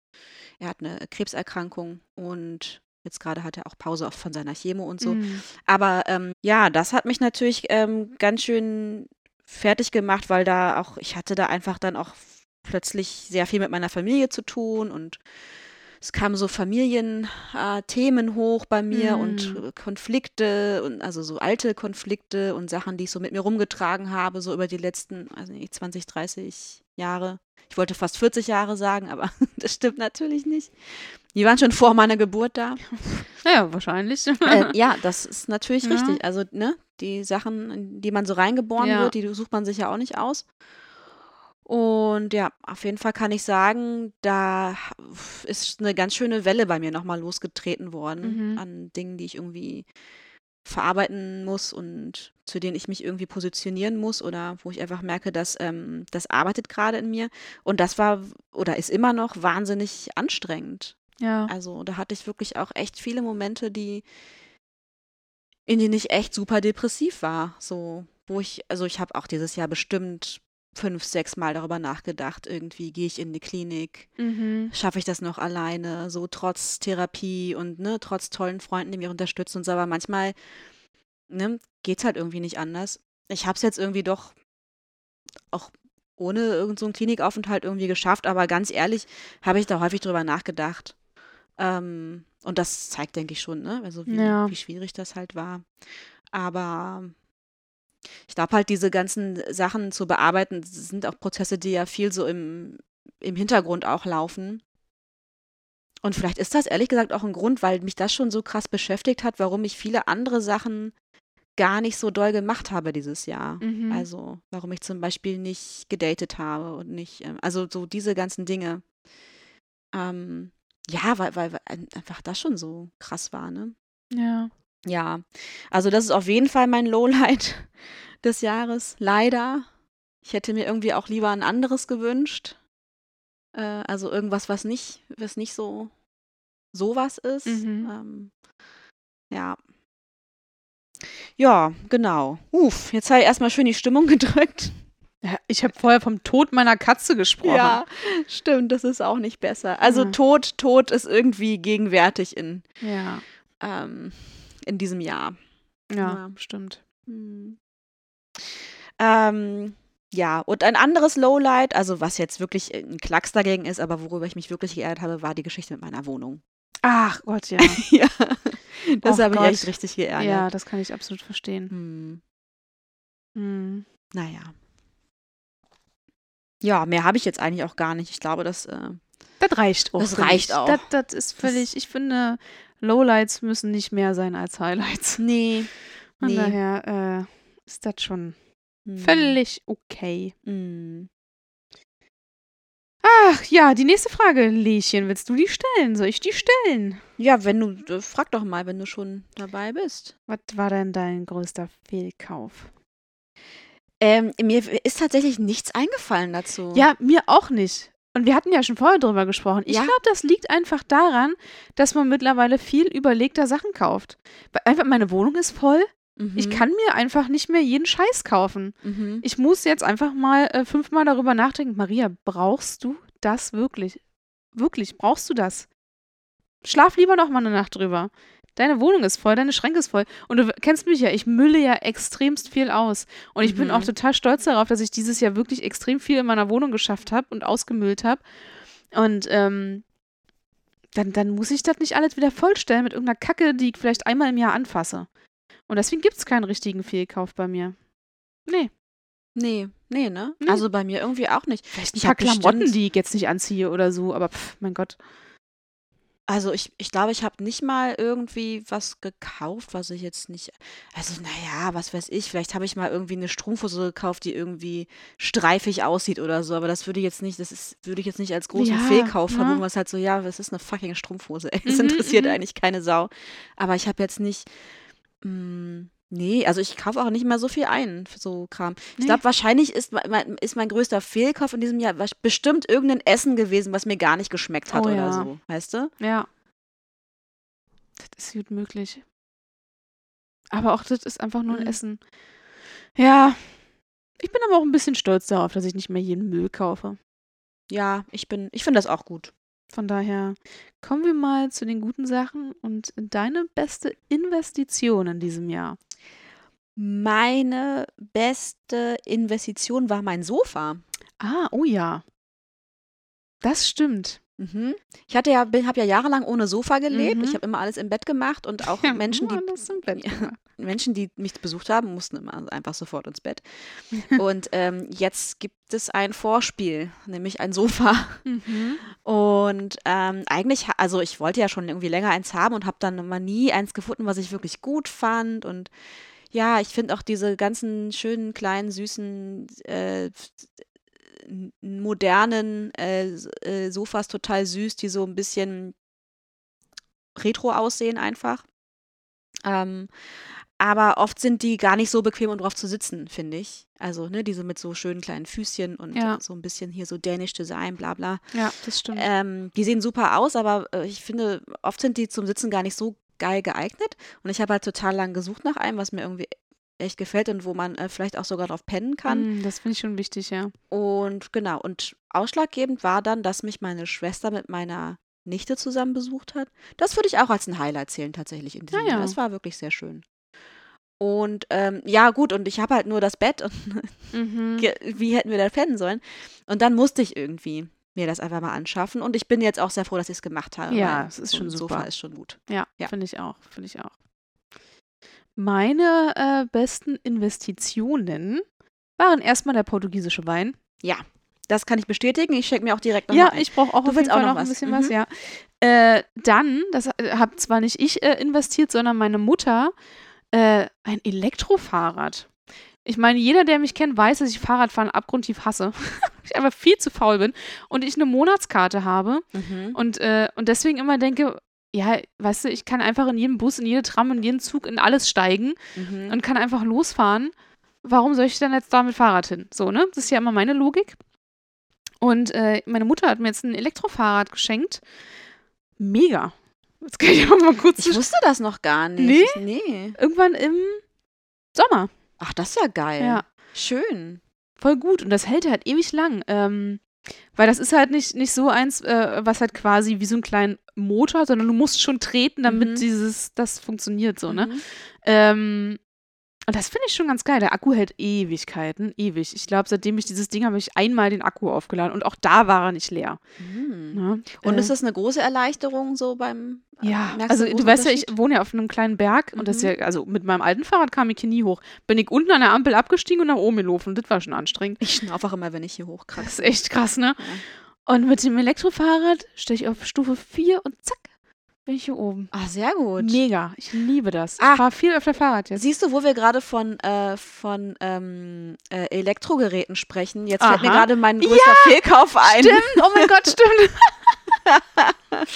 er hat eine Krebserkrankung und jetzt gerade hat er auch Pause von seiner Chemo und so. Mm. Aber ähm, ja, das hat mich natürlich ähm, ganz schön fertig gemacht, weil da auch, ich hatte da einfach dann auch plötzlich sehr viel mit meiner Familie zu tun und es kamen so Familienthemen äh, hoch bei mir und Mm. äh, Konflikte und also so alte Konflikte und Sachen, die ich so mit mir rumgetragen habe, so über die letzten, also nicht 20, 30 Jahre. Ich wollte fast 40 Jahre sagen, aber das stimmt natürlich nicht. Die waren schon vor meiner Geburt da. Ja, wahrscheinlich. äh, ja, das ist natürlich Ja. richtig. Also, ne, die Sachen, in die man so reingeboren Ja. wird, die sucht man sich ja auch nicht aus. Und ja, auf jeden Fall kann ich sagen, da ist eine ganz schöne Welle bei mir nochmal losgetreten worden Mhm. an Dingen, die ich irgendwie verarbeiten muss und zu denen ich mich irgendwie positionieren muss oder wo ich einfach merke, dass ähm, das arbeitet gerade in mir. Und das war oder ist immer noch wahnsinnig anstrengend. ja. Also da hatte ich wirklich auch echt viele Momente, die, in denen ich echt super depressiv war. So, wo ich, also ich habe auch dieses Jahr bestimmt fünf, sechs Mal darüber nachgedacht, irgendwie gehe ich in die Klinik, Mhm. schaffe ich das noch alleine, so trotz Therapie und ne, trotz tollen Freunden, die mich unterstützen und so, aber manchmal ne, geht's halt irgendwie nicht anders. Ich habe es jetzt irgendwie doch auch ohne irgendeinen so Klinikaufenthalt irgendwie geschafft, aber ganz ehrlich habe ich da häufig drüber nachgedacht. Ähm, und das zeigt, denke ich schon, ne? Also wie, Ja. wie schwierig das halt war. Aber ich glaube halt, diese ganzen Sachen zu bearbeiten, sind auch Prozesse, die ja viel so im, im Hintergrund auch laufen. Und vielleicht ist das ehrlich gesagt auch ein Grund, weil mich das schon so krass beschäftigt hat, warum ich viele andere Sachen gar nicht so doll gemacht habe dieses Jahr. Mhm. Also, warum ich zum Beispiel nicht gedatet habe und nicht, ähm, also so diese ganzen Dinge. Ähm, ja, weil, weil, weil ein- einfach das schon so krass war, ne? Ja. Ja, also das ist auf jeden Fall mein Lowlight des Jahres, leider. Ich hätte mir irgendwie auch lieber ein anderes gewünscht. Äh, also irgendwas, was nicht, was nicht so sowas ist. Mhm. Ähm, ja. Ja, genau. Uff, jetzt habe ich erstmal schön die Stimmung gedrückt. ja ich habe vorher vom Tod meiner Katze gesprochen. Ja, stimmt, das ist auch nicht besser. Also Ja. Tod, Tod ist irgendwie gegenwärtig in, Ja. ähm, in diesem Jahr. Ja, Ja. stimmt. Hm. Ähm, ja, und ein anderes Lowlight, also was jetzt wirklich ein Klacks dagegen ist, aber worüber ich mich wirklich geärgert habe, war die Geschichte mit meiner Wohnung. Ach Gott, ja. ja, das Och habe ich echt richtig geärgert. ja, das kann ich absolut verstehen. Hm, Hm. naja. Ja, mehr habe ich jetzt eigentlich auch gar nicht. Ich glaube, das, äh, Das reicht auch. Das reicht auch. Das, das ist völlig, ich finde, Lowlights müssen nicht mehr sein als Highlights. nee. Von Nee. daher äh, ist das schon Hm, völlig okay. hm. Ach ja, die nächste Frage, Lieschen, willst du die stellen? Soll ich die stellen? Ja, wenn du, äh, frag doch mal, wenn du schon dabei bist. Was war denn dein größter Fehlkauf? Ähm, mir ist tatsächlich nichts eingefallen dazu. Ja, mir auch nicht. Und wir hatten ja schon vorher drüber gesprochen. Ich Ja. glaube, das liegt einfach daran, dass man mittlerweile viel überlegter Sachen kauft. Weil Einfach meine Wohnung ist voll. Mhm. Ich kann mir einfach nicht mehr jeden Scheiß kaufen. Mhm. Ich muss jetzt einfach mal äh, fünfmal darüber nachdenken. Maria, brauchst du das wirklich? Wirklich, brauchst du das? Schlaf lieber noch mal eine Nacht drüber. Deine Wohnung ist voll, deine Schränke ist voll. Und du kennst mich ja, ich mülle ja extremst viel aus. Und ich bin Mhm. auch total stolz darauf, dass ich dieses Jahr wirklich extrem viel in meiner Wohnung geschafft habe und ausgemüllt habe. Und ähm, dann, dann muss ich das nicht alles wieder vollstellen mit irgendeiner Kacke, die ich vielleicht einmal im Jahr anfasse. Und deswegen gibt es keinen richtigen Fehlkauf bei mir. Nee. Nee, nee, ne? Nee. Also bei mir irgendwie auch nicht. Vielleicht Ich ein paar hab Klamotten, bestimmt- die ich jetzt nicht anziehe oder so, aber pff, mein Gott. Also ich, ich glaube, ich habe nicht mal irgendwie was gekauft, was ich jetzt nicht. Also, naja, was weiß ich, vielleicht habe ich mal irgendwie eine Strumpfhose gekauft, die irgendwie streifig aussieht oder so, aber das würde ich jetzt nicht, das ist, würde ich jetzt nicht als großen Ja, Fehlkauf ne? verbuchen, was halt so, ja, was ist eine fucking Strumpfhose? Ey, das Mhm, interessiert mhm. eigentlich keine Sau. Aber ich habe jetzt nicht. Mh, Nee, also ich kaufe auch nicht mehr so viel ein für so Kram. Ich Nee. glaube, wahrscheinlich ist mein, ist mein größter Fehlkauf in diesem Jahr bestimmt irgendein Essen gewesen, was mir gar nicht geschmeckt hat Oh oder ja. so. Weißt du? Ja. Das ist gut möglich. Aber auch das ist einfach nur ein Mhm. Essen. Ja. Ich bin aber auch ein bisschen stolz darauf, dass ich nicht mehr jeden Müll kaufe. Ja, ich bin, ich finde das auch gut. Von daher kommen wir mal zu den guten Sachen und deine beste Investition in diesem Jahr. Meine beste Investition war mein Sofa. Ah, oh ja. Das stimmt. Mhm. Ich hatte ja, habe ja jahrelang ohne Sofa gelebt. Mhm. Ich habe immer alles im Bett gemacht und auch Ja, Menschen, die Ja. Menschen, die mich besucht haben, mussten immer einfach sofort ins Bett. Und ähm, jetzt gibt es ein Vorspiel, nämlich ein Sofa. Mhm. Und ähm, eigentlich, also ich wollte ja schon irgendwie länger eins haben und habe dann immer nie eins gefunden, was ich wirklich gut fand. Und ja, ich finde auch diese ganzen schönen, kleinen, süßen, äh, modernen äh, äh, Sofas total süß, die so ein bisschen retro aussehen einfach. Ähm, aber oft sind die gar nicht so bequem, um drauf zu sitzen, finde ich. Also, ne, diese mit so schönen kleinen Füßchen und Ja. so ein bisschen hier so dänisch Design, bla bla. Ja, das stimmt. Ähm, die sehen super aus, aber äh, ich finde, oft sind die zum Sitzen gar nicht so geil geeignet. Und ich habe halt total lang gesucht nach einem, was mir irgendwie echt gefällt und wo man äh, vielleicht auch sogar drauf pennen kann. Mm, das finde ich schon wichtig, ja. Und genau, und ausschlaggebend war dann, dass mich meine Schwester mit meiner Nichte zusammen besucht hat. Das würde ich auch als ein Highlight zählen, tatsächlich in diesem Ah, ja. Jahr. Das war wirklich sehr schön. Und ähm, ja, gut, und ich habe halt nur das Bett und Mhm. wie hätten wir da pennen sollen? Und dann musste ich irgendwie mir das einfach mal anschaffen. Und ich bin jetzt auch sehr froh, dass ich es gemacht habe. Ja, es ist so schon ein Sofa super. ist schon gut. Ja, Ja. finde ich auch, finde ich auch. Meine äh, besten Investitionen waren erstmal der portugiesische Wein. Das kann ich bestätigen. Ich schenke mir auch direkt noch Ja, ich brauche auch Du auf jeden auch Fall noch noch ein bisschen Mhm. was, ja. Äh, dann, das habe zwar nicht ich äh, investiert, sondern meine Mutter, äh, ein Elektrofahrrad. Ich meine, jeder, der mich kennt, weiß, dass ich Fahrradfahren abgrundtief hasse. ich einfach viel zu faul bin und ich eine Monatskarte habe Mhm. und, äh, und deswegen immer denke, ja, weißt du, ich kann einfach in jedem Bus, in jede Tram, in jeden Zug, in alles steigen Mhm. und kann einfach losfahren. Warum soll ich denn jetzt da mit Fahrrad hin? So, ne? Das ist ja immer meine Logik. Und äh, meine Mutter hat mir jetzt ein Elektrofahrrad geschenkt. Mega. Jetzt kann ich auch mal kurz. Ich wusste das noch gar nicht. Nee? Nee. Irgendwann im Sommer. Ach, das ist ja geil. Ja. Schön. Voll gut. Und das hält halt ewig lang. Ähm, weil das ist halt nicht, nicht so eins, äh, was halt quasi wie so ein kleinen Motor, sondern du musst schon treten, damit Mhm. dieses, das funktioniert so, ne? Mhm. Ähm, und das finde ich schon ganz geil. Der Akku hält Ewigkeiten, ewig. Ich glaube, seitdem ich dieses Ding habe, habe ich einmal den Akku aufgeladen und auch da war er nicht leer. Mhm. Ne? Und Äh, ist das eine große Erleichterung so beim. äh, ja, also du weißt ja, ich wohne ja auf einem kleinen Berg und das ist Mhm. ja, also mit meinem alten Fahrrad kam ich hier nie hoch. Bin ich unten an der Ampel abgestiegen und nach oben gelaufen. Das war schon anstrengend. Ich schnaufe auch immer, wenn ich hier Das hochkratze. ist echt krass, ne? Ja. Und mit dem Elektrofahrrad stehe ich auf Stufe 4 und zack, bin ich hier oben. Ah, sehr gut. Mega. Ich liebe das. Ah. Ich fahre viel öfter Fahrrad jetzt. Siehst du, wo wir gerade von, äh, von ähm, äh, Elektrogeräten sprechen? Jetzt fällt mir Aha. gerade mein größter Fehlkauf ein. Stimmt, oh mein Gott, stimmt.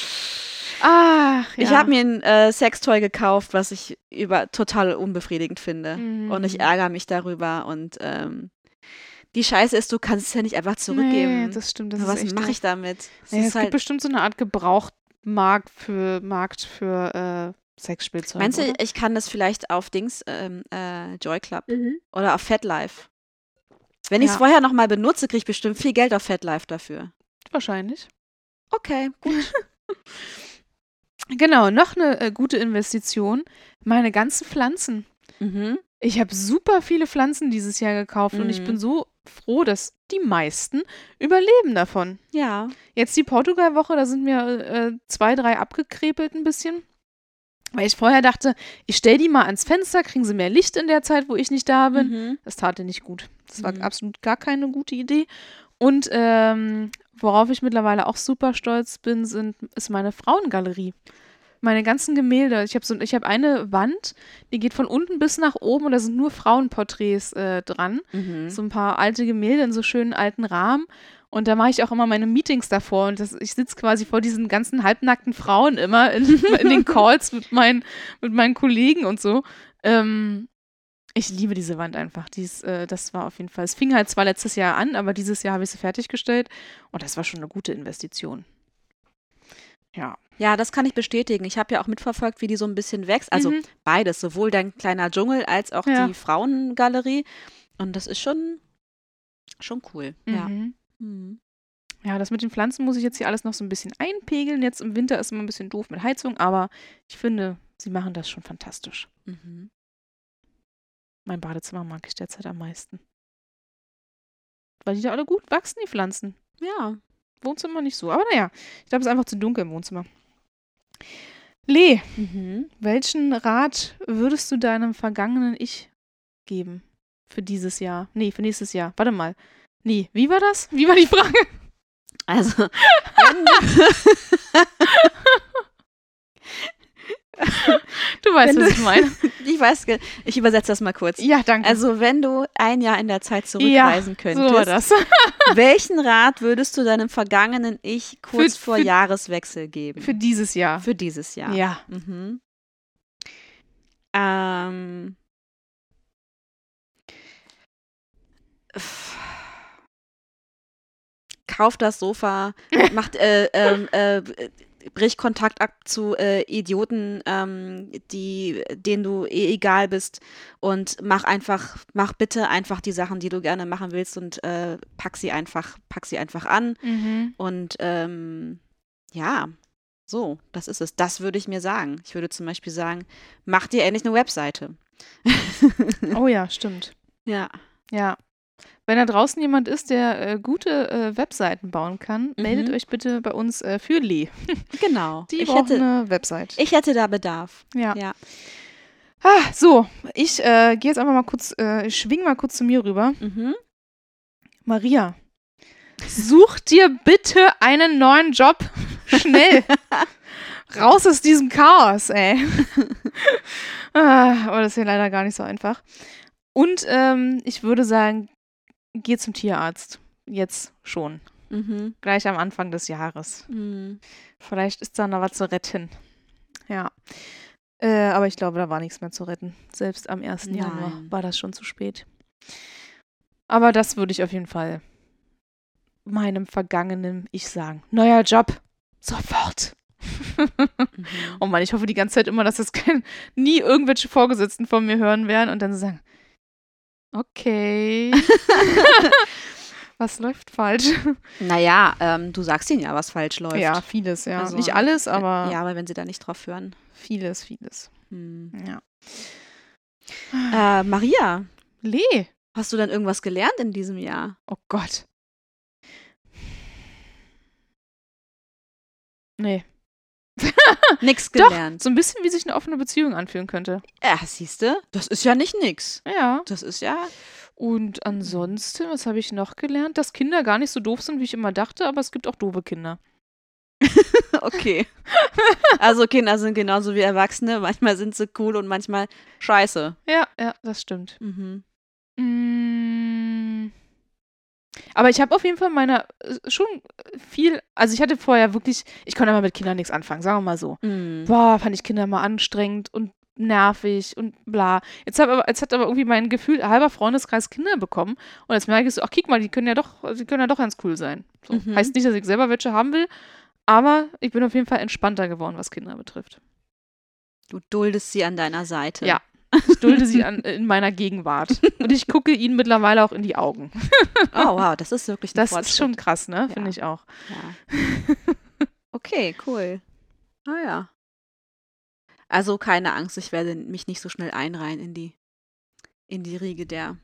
Ach, ja. Ich habe mir ein äh, Sextoy gekauft, was ich über total unbefriedigend finde. Mhm. Und ich ärgere mich darüber. Und ähm, die Scheiße ist, du kannst es ja nicht einfach zurückgeben. Nee, das stimmt. Das was mache ich damit? Es Ja, es ist gibt halt, bestimmt so eine Art Gebrauchtmarkt für Markt für äh, Sexspielzeug. meinst du, oder? ich kann das vielleicht auf Dings, ähm, äh, Joy Club Mhm. oder auf FatLife? Wenn ich es Ja. vorher nochmal benutze, kriege ich bestimmt viel Geld auf FatLife dafür. Wahrscheinlich. Okay, gut. Genau, noch eine äh, gute Investition. Meine ganzen Pflanzen. mhm. Ich habe super viele Pflanzen dieses Jahr gekauft und ich Mhm. bin so froh, dass die meisten überleben davon. Ja. Jetzt die Portugal-Woche, da sind mir äh, zwei, drei abgekrepelt ein bisschen. Weil ich vorher dachte, ich stelle die mal ans Fenster, kriegen sie mehr Licht in der Zeit, wo ich nicht da bin. Mhm. Das tat dir nicht gut. Das war Mhm. absolut gar keine gute Idee. Und ähm, worauf ich mittlerweile auch super stolz bin, sind, ist meine Frauengalerie. Meine ganzen Gemälde. Ich habe so, ich habe eine Wand, die geht von unten bis nach oben und da sind nur Frauenporträts äh, dran. Mhm. So ein paar alte Gemälde in so schönen alten Rahmen. Und da mache ich auch immer meine Meetings davor. Und das, ich sitze quasi vor diesen ganzen halbnackten Frauen immer in, in den Calls mit meinen, mit meinen Kollegen und so. Ähm, ich liebe diese Wand einfach. Dies, äh, das war auf jeden Fall. Es fing halt zwar letztes Jahr an, aber dieses Jahr habe ich sie fertiggestellt. Und das war schon eine gute Investition. Ja. Ja, das kann ich bestätigen. Ich habe ja auch mitverfolgt, wie die so ein bisschen wächst. Also Mhm. beides, sowohl dein kleiner Dschungel als auch Ja. die Frauengalerie. Und das ist schon, schon cool. Ja. Mhm. Mhm. Ja, das mit den Pflanzen muss ich jetzt hier alles noch so ein bisschen einpegeln. Jetzt im Winter ist immer ein bisschen doof mit Heizung, aber ich finde, sie machen das schon fantastisch. Mhm. Mein Badezimmer mag ich derzeit am meisten. Weil die da alle gut wachsen, die Pflanzen. Ja. Wohnzimmer nicht so. Aber naja, ich glaube, es ist einfach zu dunkel im Wohnzimmer. Lee, Mhm. welchen Rat würdest du deinem vergangenen Ich geben für dieses Jahr? Nee, für nächstes Jahr. Warte mal. Nee, wie war das? Wie war die Frage? Also, wenn du, Du weißt, Wenn was du- ich meine. ich weiß, ich übersetze das mal kurz. Ja, danke. Also, wenn du ein Jahr in der Zeit ja, zurückreisen so könntest, war das. welchen Rat würdest du deinem vergangenen Ich kurz Für- vor für- Jahreswechsel geben? Für dieses Jahr. Für dieses Jahr. Ja. Mhm. Ähm. Kauf das Sofa, macht, äh, ähm, äh, brich Kontakt ab zu äh, Idioten, ähm, die, denen du eh egal bist und mach einfach, mach bitte einfach die Sachen, die du gerne machen willst und äh, pack sie einfach, pack sie einfach an. Mhm. Und ähm, ja, so, das ist es. Das würde ich mir sagen. Ich würde zum Beispiel sagen, mach dir endlich eine Webseite. Oh ja, stimmt. ja. Ja. Wenn da draußen jemand ist, der äh, gute äh, Webseiten bauen kann, meldet Mhm. euch bitte bei uns äh, für Lee. Genau. Die ich, braucht hätte, eine Website. ich hätte da Bedarf. ja. Ja. Ah, so, ich äh, gehe jetzt einfach mal kurz, äh, ich schwing mal kurz zu mir rüber. Mhm. Maria, such dir bitte einen neuen Job. Schnell. Raus aus diesem Chaos, ey. ah, aber das ist ja leider gar nicht so einfach. Und ähm, ich würde sagen, geh zum Tierarzt. Jetzt schon. Mhm. Gleich am Anfang des Jahres. Mhm. Vielleicht ist da noch was zu retten. Ja. Äh, aber ich glaube, da war nichts mehr zu retten. Selbst am 1. Januar Nein. war das schon zu spät. Aber das würde ich auf jeden Fall meinem vergangenen Ich sagen. Neuer Job. Sofort. Mhm. oh Mann, ich hoffe die ganze Zeit immer, dass das kein, nie irgendwelche Vorgesetzten von mir hören werden und dann so sagen, okay. was läuft falsch? Naja, ähm, du sagst ihnen ja, was falsch läuft. Ja, vieles, ja. Also, Nicht alles, aber Ja, aber wenn sie da nicht drauf hören. vieles, vieles. Hm. Ja. Äh, Maria, Lee. hast du dann irgendwas gelernt in diesem Jahr? Oh Gott. Nee. Nix Doch. gelernt. So ein bisschen, wie sich eine offene Beziehung anfühlen könnte. Ja, siehste, das ist ja nicht nix. Ja. Das ist ja. Und ansonsten, was habe ich noch gelernt? Dass Kinder gar nicht so doof sind, wie ich immer dachte, aber es gibt auch doofe Kinder. Okay. Also Kinder sind genauso wie Erwachsene. Manchmal sind sie cool und manchmal scheiße. Ja, ja, das stimmt. Mhm. Mm. Aber ich habe auf jeden Fall meine äh, schon viel, also ich hatte vorher wirklich, ich konnte immer mit Kindern nichts anfangen, sagen wir mal so. Mhm. Boah, fand ich Kinder immer anstrengend und nervig und bla. Jetzt, hab aber, jetzt hat aber irgendwie mein Gefühl halber Freundeskreis Kinder bekommen und jetzt merke ich so, ach guck mal, die können ja doch, die können ja doch ganz cool sein. So. Mhm. Heißt nicht, dass ich selber welche haben will, aber ich bin auf jeden Fall entspannter geworden, was Kinder betrifft. Du duldest sie an deiner Seite. Ja. Ich dulde sie an, in meiner Gegenwart. Und ich gucke ihnen mittlerweile auch in die Augen. Oh, wow, das ist wirklich ein Das Fortschritt. ist schon krass, ne? Ja. Finde ich auch. Ja. Okay, cool. Ah ja. Also keine Angst, ich werde mich nicht so schnell einreihen in die, in die Riege der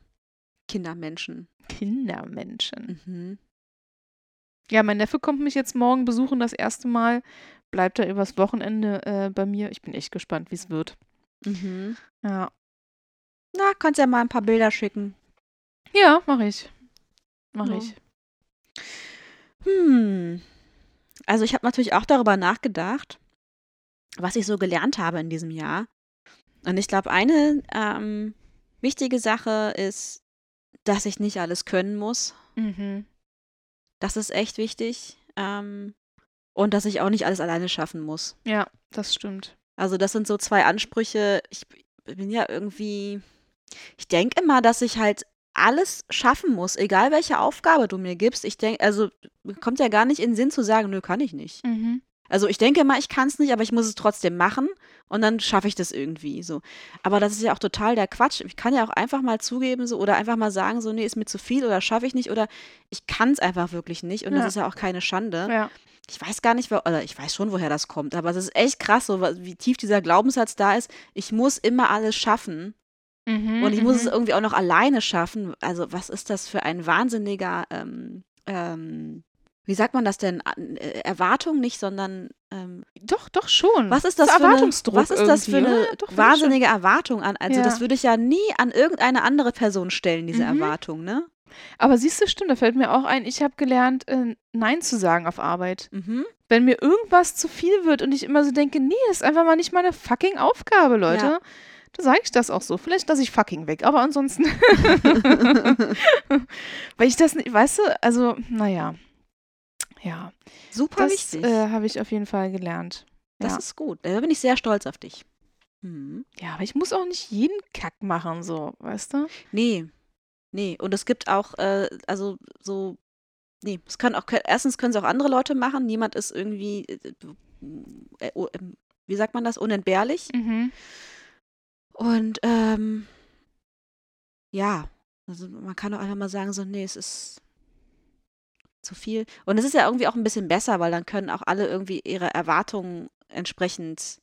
Kindermenschen. Kindermenschen. Mhm. Ja, mein Neffe kommt mich jetzt morgen besuchen, das erste Mal. Bleibt er übers Wochenende äh, bei mir. Ich bin echt gespannt, wie es wird. Mhm. Ja. Na, kannst ja mal ein paar Bilder schicken. Ja, mache ich. Mache Ja. ich. Hm. Also ich habe natürlich auch darüber nachgedacht, was ich so gelernt habe in diesem Jahr. Und ich glaube, eine ähm, wichtige Sache ist, dass ich nicht alles können muss. Mhm. Das ist echt wichtig. Ähm, und dass ich auch nicht alles alleine schaffen muss. Ja, das stimmt. Also das sind so zwei Ansprüche. Ich bin ja irgendwie, ich denke immer, dass ich halt alles schaffen muss, egal welche Aufgabe du mir gibst. Ich denke, also kommt ja gar nicht in den Sinn zu sagen, nö, kann ich nicht. Mhm. Also ich denke immer, ich kann es nicht, aber ich muss es trotzdem machen und dann schaffe ich das irgendwie so. Aber das ist ja auch total der Quatsch. Ich kann ja auch einfach mal zugeben so oder einfach mal sagen so, nee, ist mir zu viel oder schaffe ich nicht oder ich kann es einfach wirklich nicht und Ja. das ist ja auch keine Schande. Ja. Ich weiß gar nicht, oder ich weiß schon, woher das kommt, aber es ist echt krass, so wie tief dieser Glaubenssatz da ist. Ich muss immer alles schaffen Mhm, und ich muss es mhm. irgendwie auch noch alleine schaffen. Also was ist das für ein wahnsinniger, ähm, ähm, wie sagt man das denn? Äh, Erwartung nicht, sondern ähm, Doch, doch schon. was ist das, ist für eine, Erwartungsdruck was ist das für eine oder? Doch, wahnsinnige Erwartung an? Also Ja. das würde ich ja nie an irgendeine andere Person stellen, diese Mhm. Erwartung, ne? Aber siehst du, stimmt, da fällt mir auch ein, ich habe gelernt, äh, Nein zu sagen auf Arbeit. Mhm. Wenn mir irgendwas zu viel wird und ich immer so denke, nee, das ist einfach mal nicht meine fucking Aufgabe, Leute. Ja. Da sage ich das auch so. Vielleicht lasse ich fucking weg, aber ansonsten. Weil ich das nicht, weißt du, also, naja. Ja, Super das wichtig. äh, habe ich auf jeden Fall gelernt. das ja. ist gut. Da bin ich sehr stolz auf dich. Mhm. ja, aber ich muss auch nicht jeden Kack machen, so, weißt du? Nee. Nee. Und es gibt auch, äh, also so, nee, es können auch, erstens können es auch andere Leute machen. Niemand ist irgendwie, äh, äh, ähm, wie sagt man das, unentbehrlich. Mhm. Und ähm, ja, also man kann auch einfach mal sagen, so, nee, es ist zu viel. Und es ist ja irgendwie auch ein bisschen besser, weil dann können auch alle irgendwie ihre Erwartungen entsprechend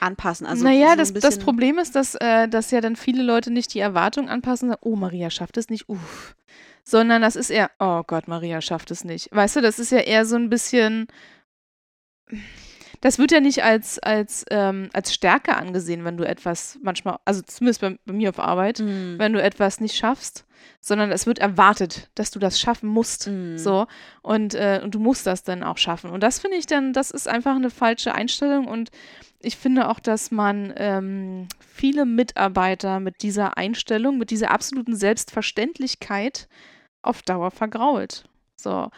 anpassen. Also naja, so das, das Problem ist, dass, äh, dass ja dann viele Leute nicht die Erwartung anpassen, sagen, oh, Maria schafft es nicht, uff. Sondern das ist eher, oh Gott, Maria schafft es nicht. Weißt du, das ist ja eher so ein bisschen, das wird ja nicht als, als, ähm, als Stärke angesehen, wenn du etwas manchmal, also zumindest bei, bei mir auf Arbeit, Mm, wenn du etwas nicht schaffst, sondern es wird erwartet, dass du das schaffen musst. mm. So, und, äh, und du musst das dann auch schaffen. Und das finde ich dann, das ist einfach eine falsche Einstellung. Und ich finde auch, dass man ähm, viele Mitarbeiter mit dieser Einstellung, mit dieser absoluten Selbstverständlichkeit auf Dauer vergrault. So.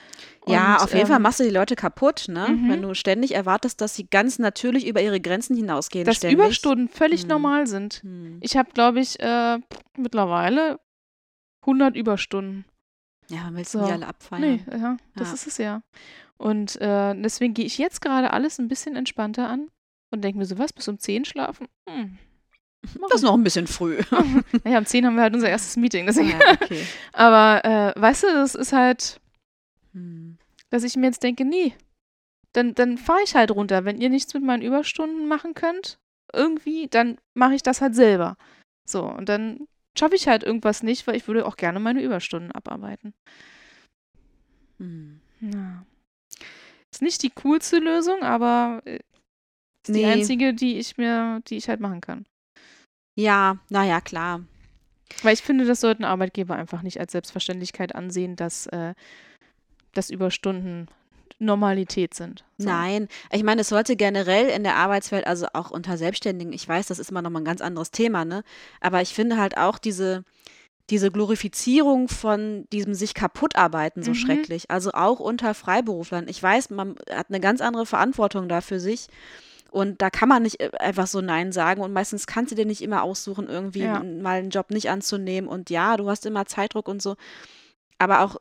Ja, Und, auf jeden Fall ähm, machst du die Leute kaputt, ne? Mhm. Wenn du ständig erwartest, dass sie ganz natürlich über ihre Grenzen hinausgehen. Dass ständig. Überstunden völlig Hm. normal sind. Hm. Ich habe, glaube ich, äh, mittlerweile 100 Überstunden. Ja, man willst So. du nie alle abfeiern. Nee, ja, das Ja. ist es ja. Und äh, deswegen gehe ich jetzt gerade alles ein bisschen entspannter an und denke mir so, was, bis um 10 schlafen? Hm. Das ist noch ein bisschen früh. Naja, um 10 haben wir halt unser erstes Meeting. Deswegen. ja, okay. Aber äh, weißt du, das ist halt, Hm. dass ich mir jetzt denke, nee, dann, dann fahre ich halt runter. Wenn ihr nichts mit meinen Überstunden machen könnt, irgendwie, dann mache ich das halt selber. So, und dann schaffe ich halt irgendwas nicht, weil ich würde auch gerne meine Überstunden abarbeiten. Hm. Ja. Ist nicht die coolste Lösung, aber äh, ist die Nee. einzige, die ich mir, die ich halt machen kann. Ja, naja, klar. Weil ich finde, das sollten Arbeitgeber einfach nicht als Selbstverständlichkeit ansehen, dass, äh, dass Überstunden Normalität sind. So. Nein, ich meine, es sollte generell in der Arbeitswelt, also auch unter Selbstständigen, ich weiß, das ist immer noch mal ein ganz anderes Thema, ne? Aber ich finde halt auch diese, diese Glorifizierung von diesem sich kaputt arbeiten so Mhm. schrecklich. Also auch unter Freiberuflern. Ich weiß, man hat eine ganz andere Verantwortung da für sich. Und da kann man nicht äh, einfach so Nein sagen. Und meistens kannst du dir nicht immer aussuchen, irgendwie Ja. mal einen Job nicht anzunehmen. Und ja, du hast immer Zeitdruck und so. Aber auch,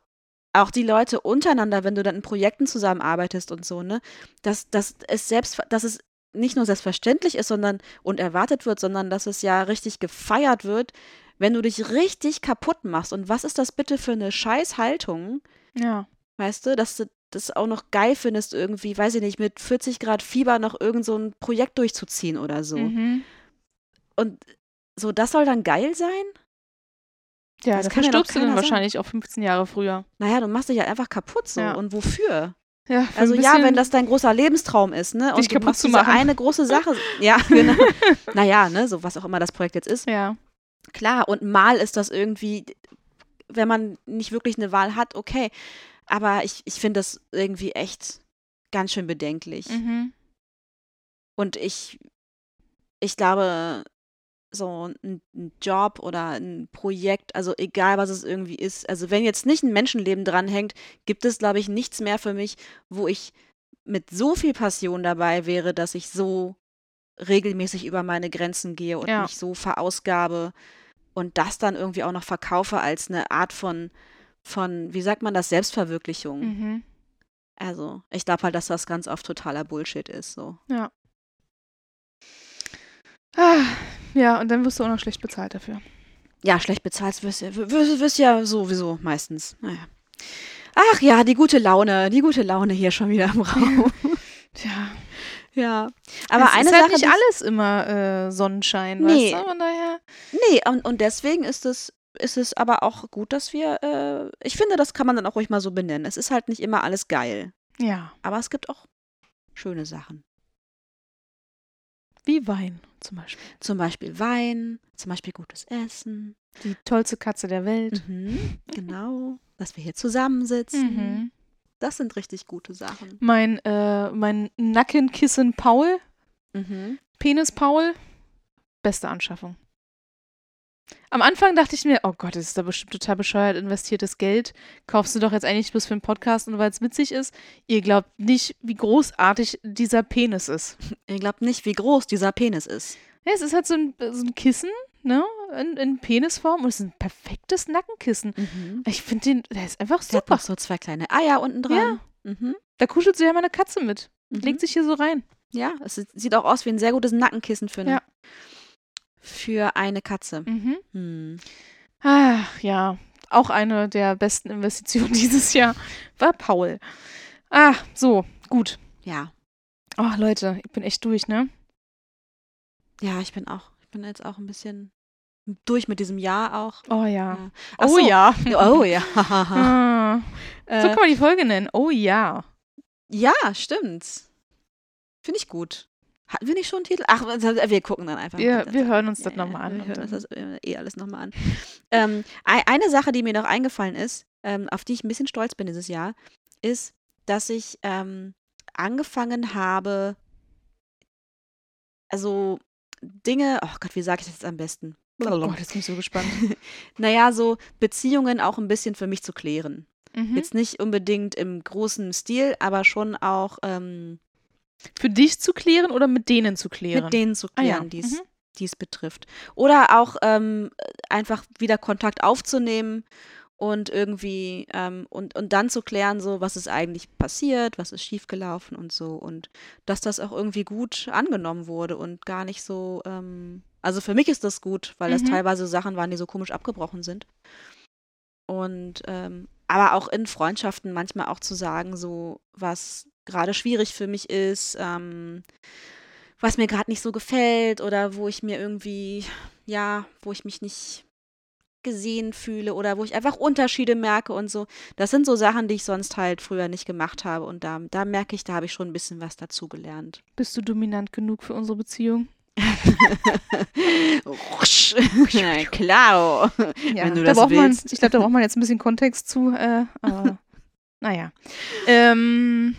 auch die Leute untereinander, wenn du dann in Projekten zusammenarbeitest und so, ne, dass, dass es selbst, dass es nicht nur selbstverständlich ist, sondern und erwartet wird, sondern dass es ja richtig gefeiert wird, wenn du dich richtig kaputt machst. Und was ist das bitte für eine Scheißhaltung? Ja. Weißt du, dass du das auch noch geil findest, irgendwie, weiß ich nicht, mit 40 Grad Fieber noch irgend so ein Projekt durchzuziehen oder so. Mhm. Und so, das soll dann geil sein? Ja, Das das kann ja verstirbst du dann wahrscheinlich auch 15 Jahre früher. Naja, du machst dich halt einfach kaputt so. Ja. Und wofür? Ja, Also ja, wenn das dein großer Lebenstraum ist, ne? Und du kaputt machst zu diese eine große Sache. Ja, genau. naja, ne, so was auch immer das Projekt jetzt ist. Ja. Klar, und mal ist das irgendwie, wenn man nicht wirklich eine Wahl hat, okay. Aber ich, ich finde das irgendwie echt ganz schön bedenklich. Mhm. Und ich, ich glaube, so ein, ein Job oder ein Projekt, also egal was es irgendwie ist, also wenn jetzt nicht ein Menschenleben dranhängt, gibt es, glaube ich, nichts mehr für mich, wo ich mit so viel Passion dabei wäre, dass ich so regelmäßig über meine Grenzen gehe und Ja. mich so verausgabe und das dann irgendwie auch noch verkaufe als eine Art von, von, wie sagt man das, Selbstverwirklichung. Mhm. Also, ich glaube halt, dass das ganz oft totaler Bullshit ist, so. Ah, ja, und dann wirst du auch noch schlecht bezahlt dafür. Ja, schlecht bezahlt wirst du wirst, wirst ja sowieso meistens. Naja. Ach ja, die gute Laune, die gute Laune hier schon wieder im Raum. Tja. ja. Aber es eine ist halt Sache. nicht alles immer äh, Sonnenschein, Nee. weißt du? Von daher. Nee, und, und deswegen ist es ist es aber auch gut, dass wir, äh, ich finde, das kann man dann auch ruhig mal so benennen. Es ist halt nicht immer alles geil, Ja. aber es gibt auch schöne Sachen. Wie Wein zum Beispiel. Zum Beispiel Wein, zum Beispiel gutes Essen. Die tollste Katze der Welt. Mhm, genau. Dass wir hier zusammensitzen. Mhm. Das sind richtig gute Sachen. Mein, äh, mein Nackenkissen Paul, Mhm. Penis Paul, beste Anschaffung. Am Anfang dachte ich mir, oh Gott, das ist da bestimmt total bescheuert investiertes Geld. Kaufst du doch jetzt eigentlich bloß für einen Podcast und weil es witzig ist. Ihr glaubt nicht, wie großartig dieser Penis ist. Ihr glaubt nicht, wie groß dieser Penis ist. Ja, es ist halt so ein, so ein Kissen, ne? In, in Penisform und es ist ein perfektes Nackenkissen. Mhm. Ich finde den, der ist einfach Der hat super. so zwei kleine Eier unten dran. Mhm. Da kuschelt sich ja meine Katze mit. Mhm. Legt sich hier so rein. Ja, es sieht- auch aus wie ein sehr gutes Nackenkissen für eine, Ja. Für eine Katze. Mhm. Hm. Ach ja, auch eine der besten Investitionen dieses Jahr war Paul. Ah, so, gut. Ja. Ach Leute, ich bin echt durch, ne? Ja, ich bin auch, ich bin jetzt auch ein bisschen durch mit diesem Jahr auch. Oh ja. Ja. Ach Oh ja. Oh ja. Ah, so kann man die Folge nennen. Oh ja. ja, stimmt. Finde ich gut. Hatten wir nicht schon einen Titel? Ach, wir gucken dann einfach. Wir, Das- wir hören uns das Ja, nochmal an. Wir hören uns das eh alles nochmal an. ähm, ei- eine Sache, die mir noch eingefallen ist, ähm, auf die ich ein bisschen stolz bin dieses Jahr, ist, dass ich ähm, angefangen habe, also Dinge, oh Gott, wie sage ich das jetzt am besten? Oh Gott, jetzt bin ich so gespannt. Naja, so Beziehungen auch ein bisschen für mich zu klären. Mhm. Jetzt nicht unbedingt im großen Stil, aber schon auch ähm, Für dich zu klären oder mit denen zu klären? mit denen zu Ah ja. klären, die es Mhm. die es betrifft. Oder auch ähm, einfach wieder Kontakt aufzunehmen und irgendwie ähm, und, und dann zu klären, so was ist eigentlich passiert, was ist schiefgelaufen und so. Und dass das auch irgendwie gut angenommen wurde und gar nicht so, ähm, also für mich ist das gut, weil das Mhm. teilweise Sachen waren, die so komisch abgebrochen sind. Und ähm, aber auch in Freundschaften manchmal auch zu sagen, so was gerade schwierig für mich ist, ähm, was mir gerade nicht so gefällt oder wo ich mir irgendwie, ja, wo ich mich nicht gesehen fühle oder wo ich einfach Unterschiede merke und so. Das sind so Sachen, die ich sonst halt früher nicht gemacht habe und da, da merke ich, da habe ich schon ein bisschen was dazugelernt. Bist du dominant genug für unsere Beziehung? Na klar. Ja, Wenn du da das braucht man, ich glaube, da braucht man jetzt ein bisschen Kontext zu. Äh, aber naja. Ähm,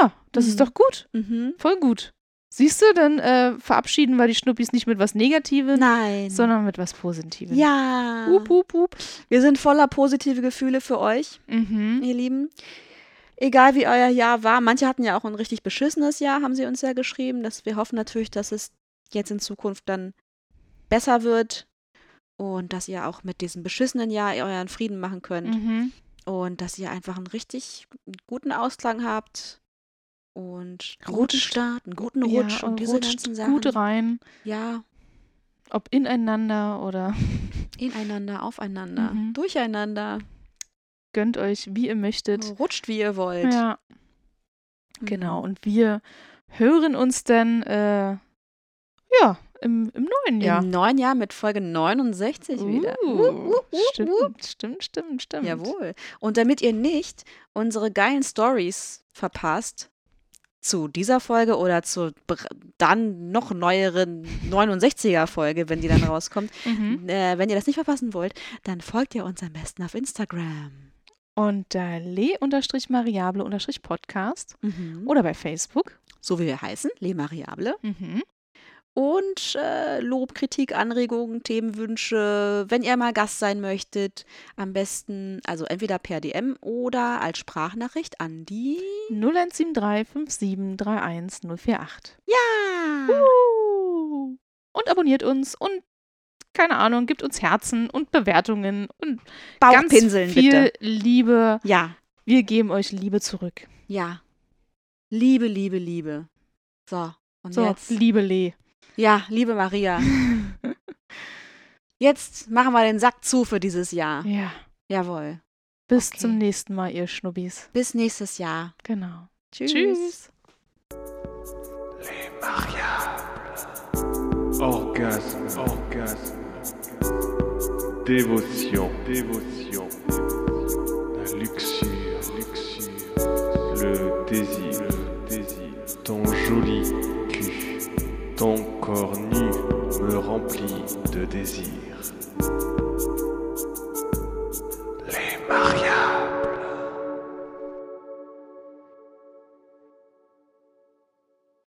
ja, das Mhm. ist doch gut. Mhm. Voll gut. Siehst du, dann äh, verabschieden wir die Schnuppis nicht mit was Negativem, Nein. sondern mit was Positivem. ja. Hup, hup, hup. Wir sind voller positive Gefühle für euch. Mhm. ihr Lieben. Egal wie euer Jahr war, manche hatten ja auch ein richtig beschissenes Jahr, haben sie uns ja geschrieben. Dass wir hoffen natürlich, dass es jetzt in Zukunft dann besser wird und dass ihr auch mit diesem beschissenen Jahr euren Frieden machen könnt Mhm. und dass ihr einfach einen richtig guten Ausklang habt und einen guten. Start, einen guten Rutsch ja, und diese rutscht ganzen Sachen. gut rein, Ja, ob ineinander oder ineinander, aufeinander, Mhm. durcheinander, gönnt euch, wie ihr möchtet. rutscht wie ihr wollt. Ja, Mhm. genau. Und wir hören uns dann, äh, ja, im, im neuen Jahr. Im neuen Jahr mit Folge 69 wieder. Uh, Wup, wup, wup, stimmt, stimmt, stimmt, stimmt. Jawohl. Und damit ihr nicht unsere geilen Stories verpasst zu dieser Folge oder zur dann noch neueren 69er Folge, wenn die dann rauskommt, Mhm. äh, wenn ihr das nicht verpassen wollt, dann folgt ihr uns am besten auf Instagram. Und da le-mariable-podcast Mhm. oder bei Facebook. So wie wir heißen, Le Mariable. Mhm. Und äh, Lob, Kritik, Anregungen, Themenwünsche, wenn ihr mal Gast sein möchtet, am besten, also entweder per DM oder als Sprachnachricht an die. 0173 57 31 048. Ja! Uh. Und abonniert uns und keine Ahnung, gibt uns Herzen und Bewertungen und ganz viel bitte. Liebe. Ja, Wir geben euch Liebe zurück. ja. Liebe, Liebe, Liebe. So, und So, jetzt. liebe Le. Ja, liebe Maria. Jetzt machen wir den Sack zu für dieses Jahr. Ja. Jawohl. Bis Okay. zum nächsten Mal, ihr Schnubbis. Bis nächstes Jahr. Genau. Tschüss. Tschüss. Les mariables. Orgasme, orgasme. dévotion, dévotion, la luxure, luxure, le désir, le désir, ton joli cul, ton corps nu me remplit de désir.